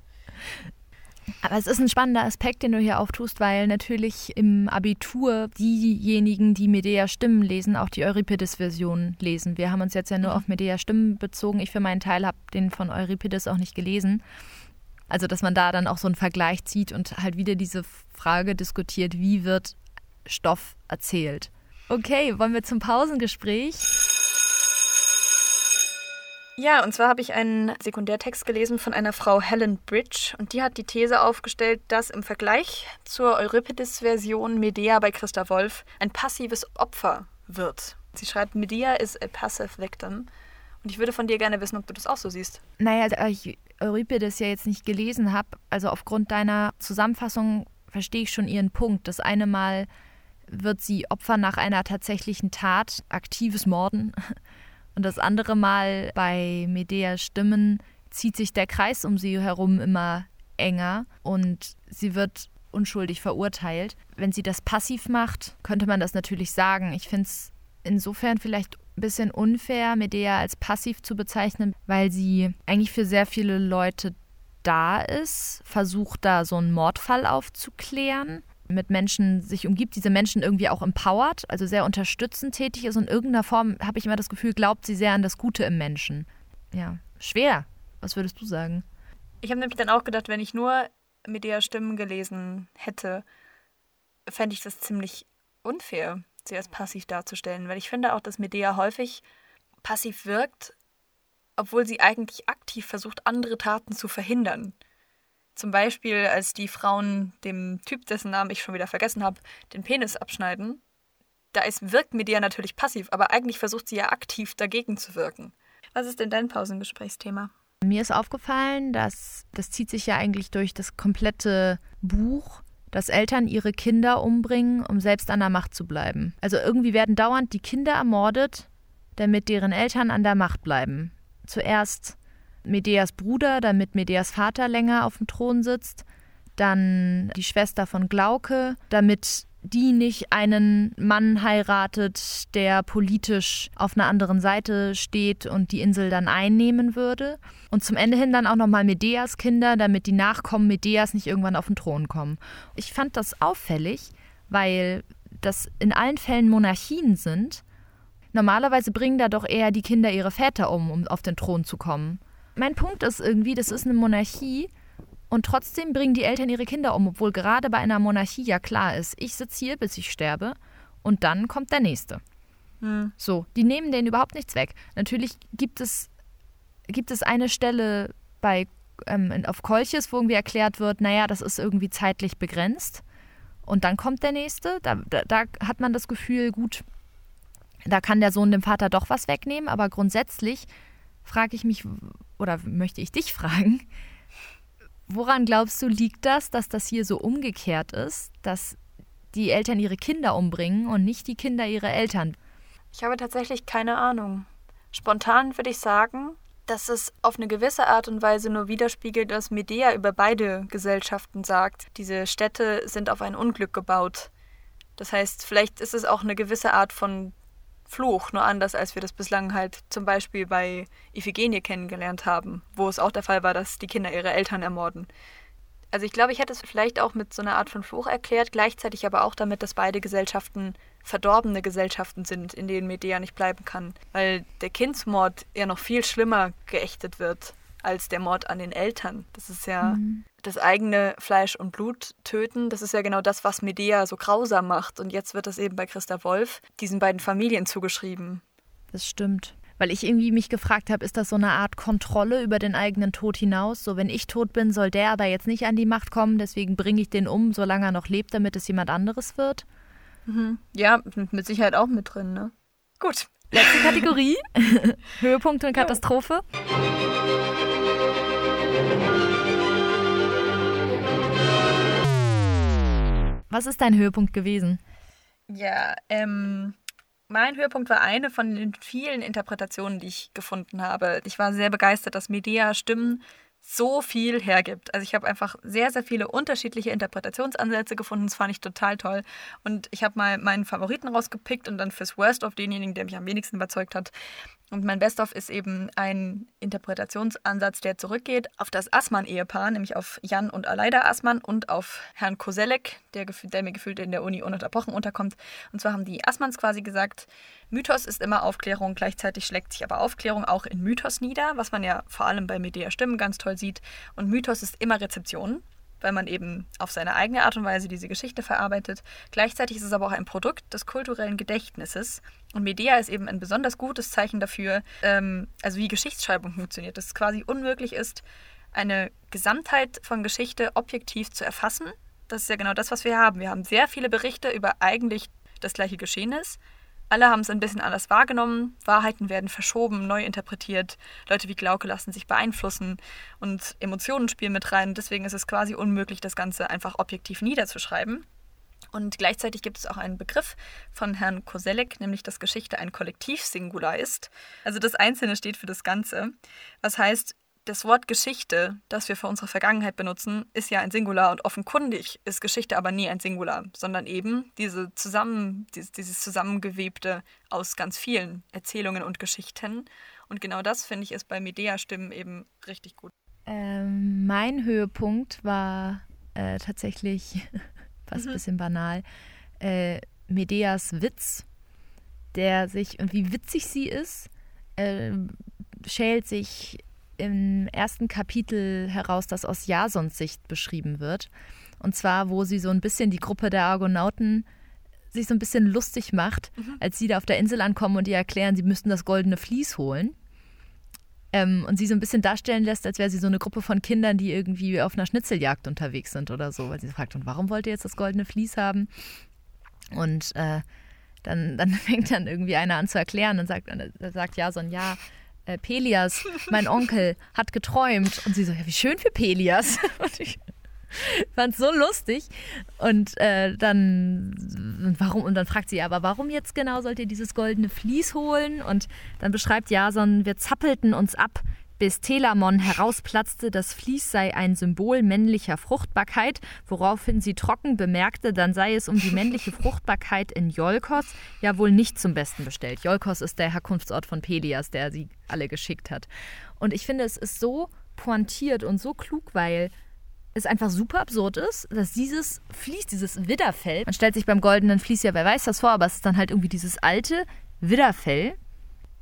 aber es ist ein spannender Aspekt, den du hier auftust, weil natürlich im Abitur diejenigen, die Medea Stimmen lesen, auch die Euripides-Version lesen. Wir haben uns jetzt ja nur mhm. auf Medea Stimmen bezogen. Ich für meinen Teil habe den von Euripides auch nicht gelesen. Also, dass man da dann auch so einen Vergleich zieht und halt wieder diese Frage diskutiert, wie wird Stoff erzählt. Okay, wollen wir zum Pausengespräch? Ja, und zwar habe ich einen Sekundärtext gelesen von einer Frau Helen Bridge und die hat die These aufgestellt, dass im Vergleich zur Euripides-Version Medea bei Christa Wolf ein passives Opfer wird. Sie schreibt, Medea is a passive victim. Und ich würde von dir gerne wissen, ob du das auch so siehst. Naja, da ich Euripides ja jetzt nicht gelesen habe, also aufgrund deiner Zusammenfassung verstehe ich schon ihren Punkt. Das eine Mal wird sie Opfer nach einer tatsächlichen Tat, aktives Morden. Und das andere Mal bei Medea Stimmen zieht sich der Kreis um sie herum immer enger und sie wird unschuldig verurteilt. Wenn sie das passiv macht, könnte man das natürlich sagen. Ich finde es insofern vielleicht ein bisschen unfair, Medea als passiv zu bezeichnen, weil sie eigentlich für sehr viele Leute da ist, versucht da so einen Mordfall aufzuklären mit Menschen sich umgibt, diese Menschen irgendwie auch empowert, also sehr unterstützend tätig ist und in irgendeiner Form, habe ich immer das Gefühl, glaubt sie sehr an das Gute im Menschen. Ja, schwer. Was würdest du sagen? Ich habe nämlich dann auch gedacht, wenn ich nur mit der Stimmen gelesen hätte, fände ich das ziemlich unfair, sie als passiv darzustellen, weil ich finde auch, dass Medea häufig passiv wirkt, obwohl sie eigentlich aktiv versucht, andere Taten zu verhindern. Zum Beispiel, als die Frauen dem Typ, dessen Namen ich schon wieder vergessen habe, den Penis abschneiden. Da ist, wirkt Medea natürlich passiv, aber eigentlich versucht sie ja aktiv dagegen zu wirken. Was ist denn dein Pausengesprächsthema? Mir ist aufgefallen, dass das zieht sich ja eigentlich durch das komplette Buch, dass Eltern ihre Kinder umbringen, um selbst an der Macht zu bleiben. Also irgendwie werden dauernd die Kinder ermordet, damit deren Eltern an der Macht bleiben. Zuerst Medeas Bruder, damit Medeas Vater länger auf dem Thron sitzt. Dann die Schwester von Glauke, damit die nicht einen Mann heiratet, der politisch auf einer anderen Seite steht und die Insel dann einnehmen würde. Und zum Ende hin dann auch nochmal Medeas Kinder, damit die Nachkommen Medeas nicht irgendwann auf den Thron kommen. Ich fand das auffällig, weil das in allen Fällen Monarchien sind. Normalerweise bringen da doch eher die Kinder ihre Väter um, um auf den Thron zu kommen mein Punkt ist irgendwie, das ist eine Monarchie und trotzdem bringen die Eltern ihre Kinder um, obwohl gerade bei einer Monarchie ja klar ist, ich sitze hier, bis ich sterbe und dann kommt der Nächste. Hm. So, die nehmen denen überhaupt nichts weg. Natürlich gibt es, gibt es eine Stelle bei, ähm, auf Kolches, wo irgendwie erklärt wird, naja, das ist irgendwie zeitlich begrenzt. Und dann kommt der Nächste. Da, da, da hat man das Gefühl, gut, da kann der Sohn dem Vater doch was wegnehmen, aber grundsätzlich frage ich mich, oder möchte ich dich fragen, woran glaubst du, liegt das, dass das hier so umgekehrt ist, dass die Eltern ihre Kinder umbringen und nicht die Kinder ihre Eltern? Ich habe tatsächlich keine Ahnung. Spontan würde ich sagen, dass es auf eine gewisse Art und Weise nur widerspiegelt, was Medea über beide Gesellschaften sagt. Diese Städte sind auf ein Unglück gebaut. Das heißt, vielleicht ist es auch eine gewisse Art von Fluch, nur anders, als wir das bislang halt zum Beispiel bei Iphigenie kennengelernt haben, wo es auch der Fall war, dass die Kinder ihre Eltern ermorden. Also ich glaube, ich hätte es vielleicht auch mit so einer Art von Fluch erklärt, gleichzeitig aber auch damit, dass beide Gesellschaften verdorbene Gesellschaften sind, in denen Medea nicht bleiben kann. Weil der Kindsmord ja noch viel schlimmer geächtet wird als der Mord an den Eltern. Das ist ja mhm. das eigene Fleisch und Blut töten. Das ist ja genau das, was Medea so grausam macht. Und jetzt wird das eben bei Christa Wolf diesen beiden Familien zugeschrieben. Das stimmt. Weil ich irgendwie mich gefragt habe, ist das so eine Art Kontrolle über den eigenen Tod hinaus? So, wenn ich tot bin, soll der aber jetzt nicht an die Macht kommen, deswegen bringe ich den um, solange er noch lebt, damit es jemand anderes wird? Mhm. Ja, mit Sicherheit auch mit drin, ne? Gut. Letzte Kategorie. Höhepunkt und Katastrophe. Was ist dein Höhepunkt gewesen? Ja, ähm, mein Höhepunkt war eine von den vielen Interpretationen, die ich gefunden habe. Ich war sehr begeistert, dass Medea Stimmen so viel hergibt. Also ich habe einfach sehr, sehr viele unterschiedliche Interpretationsansätze gefunden. Das fand ich total toll. Und ich habe mal meinen Favoriten rausgepickt und dann fürs Worst of denjenigen, der mich am wenigsten überzeugt hat. Und mein Best of ist eben ein Interpretationsansatz, der zurückgeht auf das Assmann-Ehepaar, nämlich auf Jan und Aleida Assmann und auf Herrn Koselek, der, der mir gefühlt in der Uni ununterbrochen unterkommt. Und zwar haben die Assmanns quasi gesagt, Mythos ist immer Aufklärung, gleichzeitig schlägt sich aber Aufklärung auch in Mythos nieder, was man ja vor allem bei Medea Stimmen ganz toll sieht. Und Mythos ist immer Rezeption, weil man eben auf seine eigene Art und Weise diese Geschichte verarbeitet. Gleichzeitig ist es aber auch ein Produkt des kulturellen Gedächtnisses. Und Medea ist eben ein besonders gutes Zeichen dafür, ähm, also wie Geschichtsschreibung funktioniert. Dass es quasi unmöglich ist, eine Gesamtheit von Geschichte objektiv zu erfassen. Das ist ja genau das, was wir haben. Wir haben sehr viele Berichte über eigentlich das gleiche Geschehnis, alle haben es ein bisschen anders wahrgenommen. Wahrheiten werden verschoben, neu interpretiert. Leute wie Glauke lassen sich beeinflussen und Emotionen spielen mit rein. Deswegen ist es quasi unmöglich, das Ganze einfach objektiv niederzuschreiben. Und gleichzeitig gibt es auch einen Begriff von Herrn Koselleck, nämlich dass Geschichte ein Kollektivsingular ist. Also das Einzelne steht für das Ganze. Was heißt, das Wort Geschichte, das wir für unsere Vergangenheit benutzen, ist ja ein Singular und offenkundig ist Geschichte aber nie ein Singular, sondern eben diese zusammen, dieses, dieses Zusammengewebte aus ganz vielen Erzählungen und Geschichten. Und genau das, finde ich, ist bei Medea-Stimmen eben richtig gut. Ähm, mein Höhepunkt war äh, tatsächlich fast mhm. ein bisschen banal. Äh, Medeas Witz, der sich, und wie witzig sie ist, äh, schält sich im ersten Kapitel heraus, das aus Jasons Sicht beschrieben wird. Und zwar, wo sie so ein bisschen die Gruppe der Argonauten sich so ein bisschen lustig macht, mhm. als sie da auf der Insel ankommen und ihr erklären, sie müssten das goldene Vlies holen. Ähm, und sie so ein bisschen darstellen lässt, als wäre sie so eine Gruppe von Kindern, die irgendwie auf einer Schnitzeljagd unterwegs sind oder so. Weil sie fragt, und warum wollt ihr jetzt das goldene Vlies haben? Und äh, dann, dann fängt dann irgendwie einer an zu erklären und sagt, sagt Jason, ja, äh, Pelias, mein Onkel, hat geträumt. Und sie so, ja, wie schön für Pelias. Und ich fand es so lustig. Und äh, dann, warum, und dann fragt sie, aber warum jetzt genau sollt ihr dieses goldene Vlies holen? Und dann beschreibt Jason, wir zappelten uns ab, bis Telamon herausplatzte, das Vlies sei ein Symbol männlicher Fruchtbarkeit, woraufhin sie trocken bemerkte, dann sei es um die männliche Fruchtbarkeit in Jolkos ja wohl nicht zum Besten bestellt. Jolkos ist der Herkunftsort von Pelias, der sie alle geschickt hat. Und ich finde, es ist so pointiert und so klug, weil es einfach super absurd ist, dass dieses Vlies, dieses Widderfell, man stellt sich beim goldenen Vlies ja, wer weiß das vor, aber es ist dann halt irgendwie dieses alte Widderfell,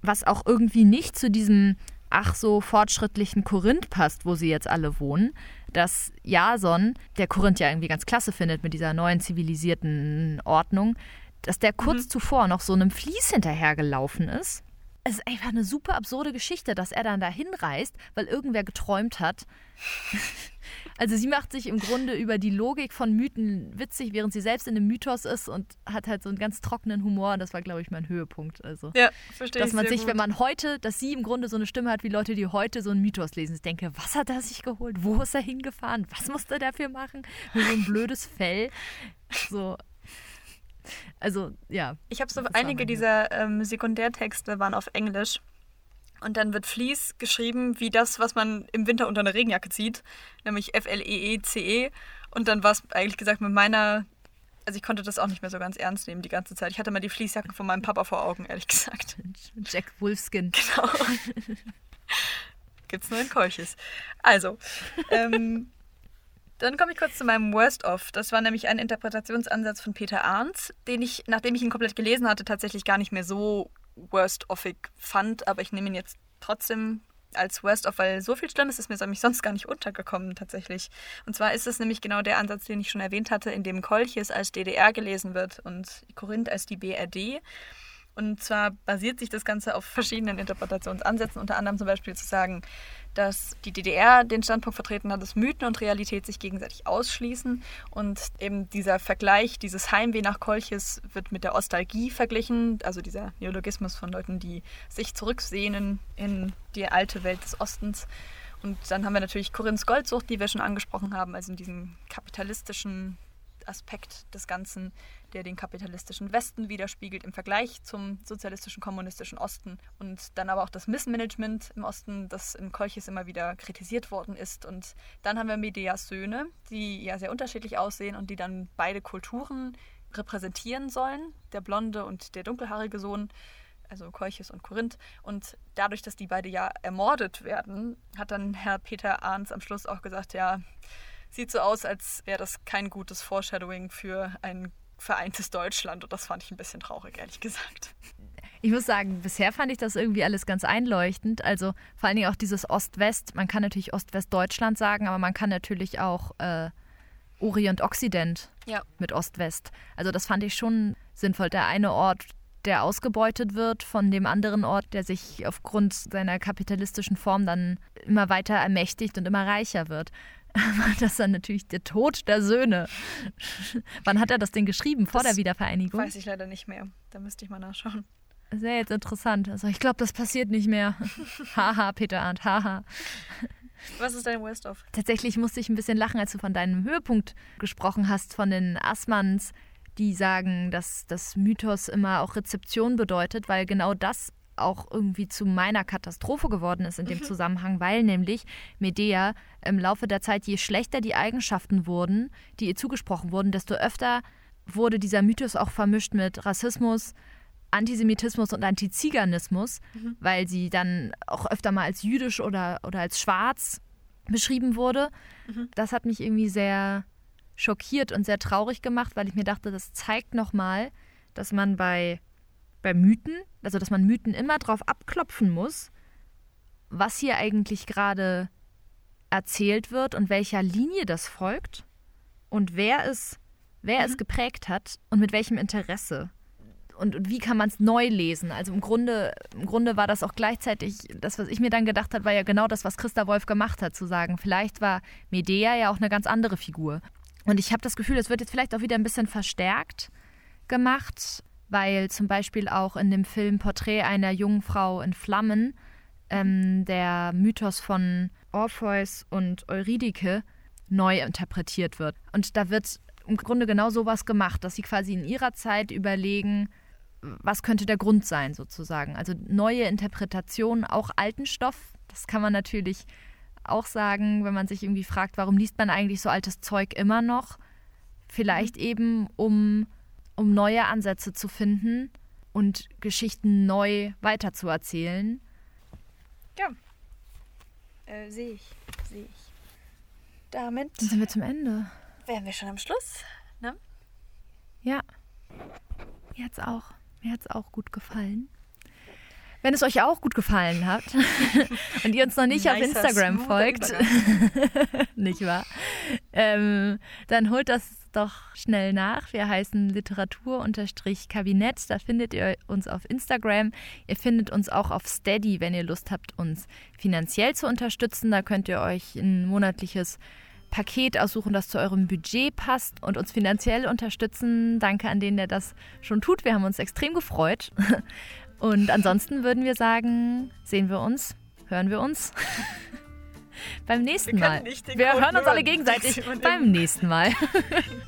was auch irgendwie nicht zu diesem ach so fortschrittlichen Korinth passt, wo sie jetzt alle wohnen, dass Jason, der Korinth ja irgendwie ganz klasse findet mit dieser neuen zivilisierten Ordnung, dass der kurz mhm. zuvor noch so einem Fließ hinterhergelaufen ist. Es ist einfach eine super absurde Geschichte, dass er dann da hinreist, weil irgendwer geträumt hat, also sie macht sich im Grunde über die Logik von Mythen witzig, während sie selbst in einem Mythos ist und hat halt so einen ganz trockenen Humor. Und das war, glaube ich, mein Höhepunkt. Also, ja, verstehe Dass man sich, gut. wenn man heute, dass sie im Grunde so eine Stimme hat wie Leute, die heute so einen Mythos lesen. Ich denke, was hat er sich geholt? Wo ist er hingefahren? Was musste er dafür machen? Nur so ein blödes Fell. So, also, ja. Ich habe so einige dieser ähm, Sekundärtexte waren auf Englisch. Und dann wird Fleece geschrieben wie das, was man im Winter unter eine Regenjacke zieht, nämlich F-L-E-E-C-E. -E -E. Und dann war es eigentlich gesagt mit meiner, also ich konnte das auch nicht mehr so ganz ernst nehmen die ganze Zeit. Ich hatte mal die Fließjacken von meinem Papa vor Augen, ehrlich gesagt. Jack Wolfskin. Genau. Gibt's nur in Kolchis. Also, ähm, Dann komme ich kurz zu meinem Worst-of. Das war nämlich ein Interpretationsansatz von Peter Arndt, den ich, nachdem ich ihn komplett gelesen hatte, tatsächlich gar nicht mehr so worst-offig fand. Aber ich nehme ihn jetzt trotzdem als Worst-of, weil so viel Schlimmes ist mir sonst gar nicht untergekommen tatsächlich. Und zwar ist es nämlich genau der Ansatz, den ich schon erwähnt hatte, in dem Kolchis als DDR gelesen wird und Korinth als die BRD. Und zwar basiert sich das Ganze auf verschiedenen Interpretationsansätzen, unter anderem zum Beispiel zu sagen, dass die DDR den Standpunkt vertreten hat, dass Mythen und Realität sich gegenseitig ausschließen. Und eben dieser Vergleich, dieses Heimweh nach Kolchis wird mit der Ostalgie verglichen, also dieser Neologismus von Leuten, die sich zurücksehnen in die alte Welt des Ostens. Und dann haben wir natürlich Korinths Goldsucht, die wir schon angesprochen haben, also in diesem kapitalistischen Aspekt des Ganzen, der den kapitalistischen Westen widerspiegelt im Vergleich zum sozialistischen kommunistischen Osten und dann aber auch das Missmanagement im Osten, das im Kolchis immer wieder kritisiert worden ist. Und dann haben wir Medias Söhne, die ja sehr unterschiedlich aussehen und die dann beide Kulturen repräsentieren sollen, der blonde und der dunkelhaarige Sohn also Kolchis und Korinth. Und dadurch, dass die beide ja ermordet werden, hat dann Herr Peter Arns am Schluss auch gesagt, ja, sieht so aus, als wäre das kein gutes Foreshadowing für ein vereintes Deutschland. Und das fand ich ein bisschen traurig, ehrlich gesagt. Ich muss sagen, bisher fand ich das irgendwie alles ganz einleuchtend. Also vor allen Dingen auch dieses Ost-West. Man kann natürlich Ost-West-Deutschland sagen, aber man kann natürlich auch äh, Orient-Occident ja. mit Ost-West. Also das fand ich schon sinnvoll. Der eine Ort, der ausgebeutet wird von dem anderen Ort, der sich aufgrund seiner kapitalistischen Form dann immer weiter ermächtigt und immer reicher wird war das dann natürlich der Tod der Söhne. Wann hat er das denn geschrieben? Vor das der Wiedervereinigung? Weiß ich leider nicht mehr. Da müsste ich mal nachschauen. Wäre jetzt interessant. Also ich glaube, das passiert nicht mehr. haha, Peter Arndt, haha. Was ist dein Worst-of? Tatsächlich musste ich ein bisschen lachen, als du von deinem Höhepunkt gesprochen hast, von den Assmanns, die sagen, dass das Mythos immer auch Rezeption bedeutet, weil genau das auch irgendwie zu meiner Katastrophe geworden ist in dem mhm. Zusammenhang, weil nämlich Medea im Laufe der Zeit, je schlechter die Eigenschaften wurden, die ihr zugesprochen wurden, desto öfter wurde dieser Mythos auch vermischt mit Rassismus, Antisemitismus und Antiziganismus, mhm. weil sie dann auch öfter mal als jüdisch oder, oder als schwarz beschrieben wurde. Mhm. Das hat mich irgendwie sehr schockiert und sehr traurig gemacht, weil ich mir dachte, das zeigt nochmal, dass man bei bei Mythen, also dass man Mythen immer drauf abklopfen muss, was hier eigentlich gerade erzählt wird und welcher Linie das folgt und wer es, wer mhm. es geprägt hat und mit welchem Interesse. Und, und wie kann man es neu lesen? Also im Grunde, im Grunde war das auch gleichzeitig, das, was ich mir dann gedacht habe, war ja genau das, was Christa Wolf gemacht hat, zu sagen, vielleicht war Medea ja auch eine ganz andere Figur. Und ich habe das Gefühl, es wird jetzt vielleicht auch wieder ein bisschen verstärkt gemacht, weil zum Beispiel auch in dem Film Porträt einer jungen Frau in Flammen ähm, der Mythos von Orpheus und Eurydike neu interpretiert wird. Und da wird im Grunde genau sowas gemacht, dass sie quasi in ihrer Zeit überlegen, was könnte der Grund sein sozusagen. Also neue Interpretationen, auch alten Stoff. Das kann man natürlich auch sagen, wenn man sich irgendwie fragt, warum liest man eigentlich so altes Zeug immer noch? Vielleicht mhm. eben, um um neue Ansätze zu finden und Geschichten neu weiterzuerzählen. Ja, äh, sehe ich, sehe ich. Damit Dann sind wir zum Ende. Wären wir schon am Schluss, ne? Ja. Mir hat's auch, mir hat's auch gut gefallen. Wenn es euch auch gut gefallen hat und ihr uns noch nicht auf Instagram folgt, nicht wahr? Ähm, dann holt das doch schnell nach. Wir heißen Literatur-Kabinett. Da findet ihr uns auf Instagram. Ihr findet uns auch auf Steady, wenn ihr Lust habt, uns finanziell zu unterstützen. Da könnt ihr euch ein monatliches Paket aussuchen, das zu eurem Budget passt und uns finanziell unterstützen. Danke an den, der das schon tut. Wir haben uns extrem gefreut. Und ansonsten würden wir sagen, sehen wir uns, hören wir uns beim nächsten wir Mal. Wir hören uns alle gegenseitig beim nächsten Mal.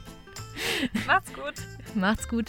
Macht's gut. Macht's gut.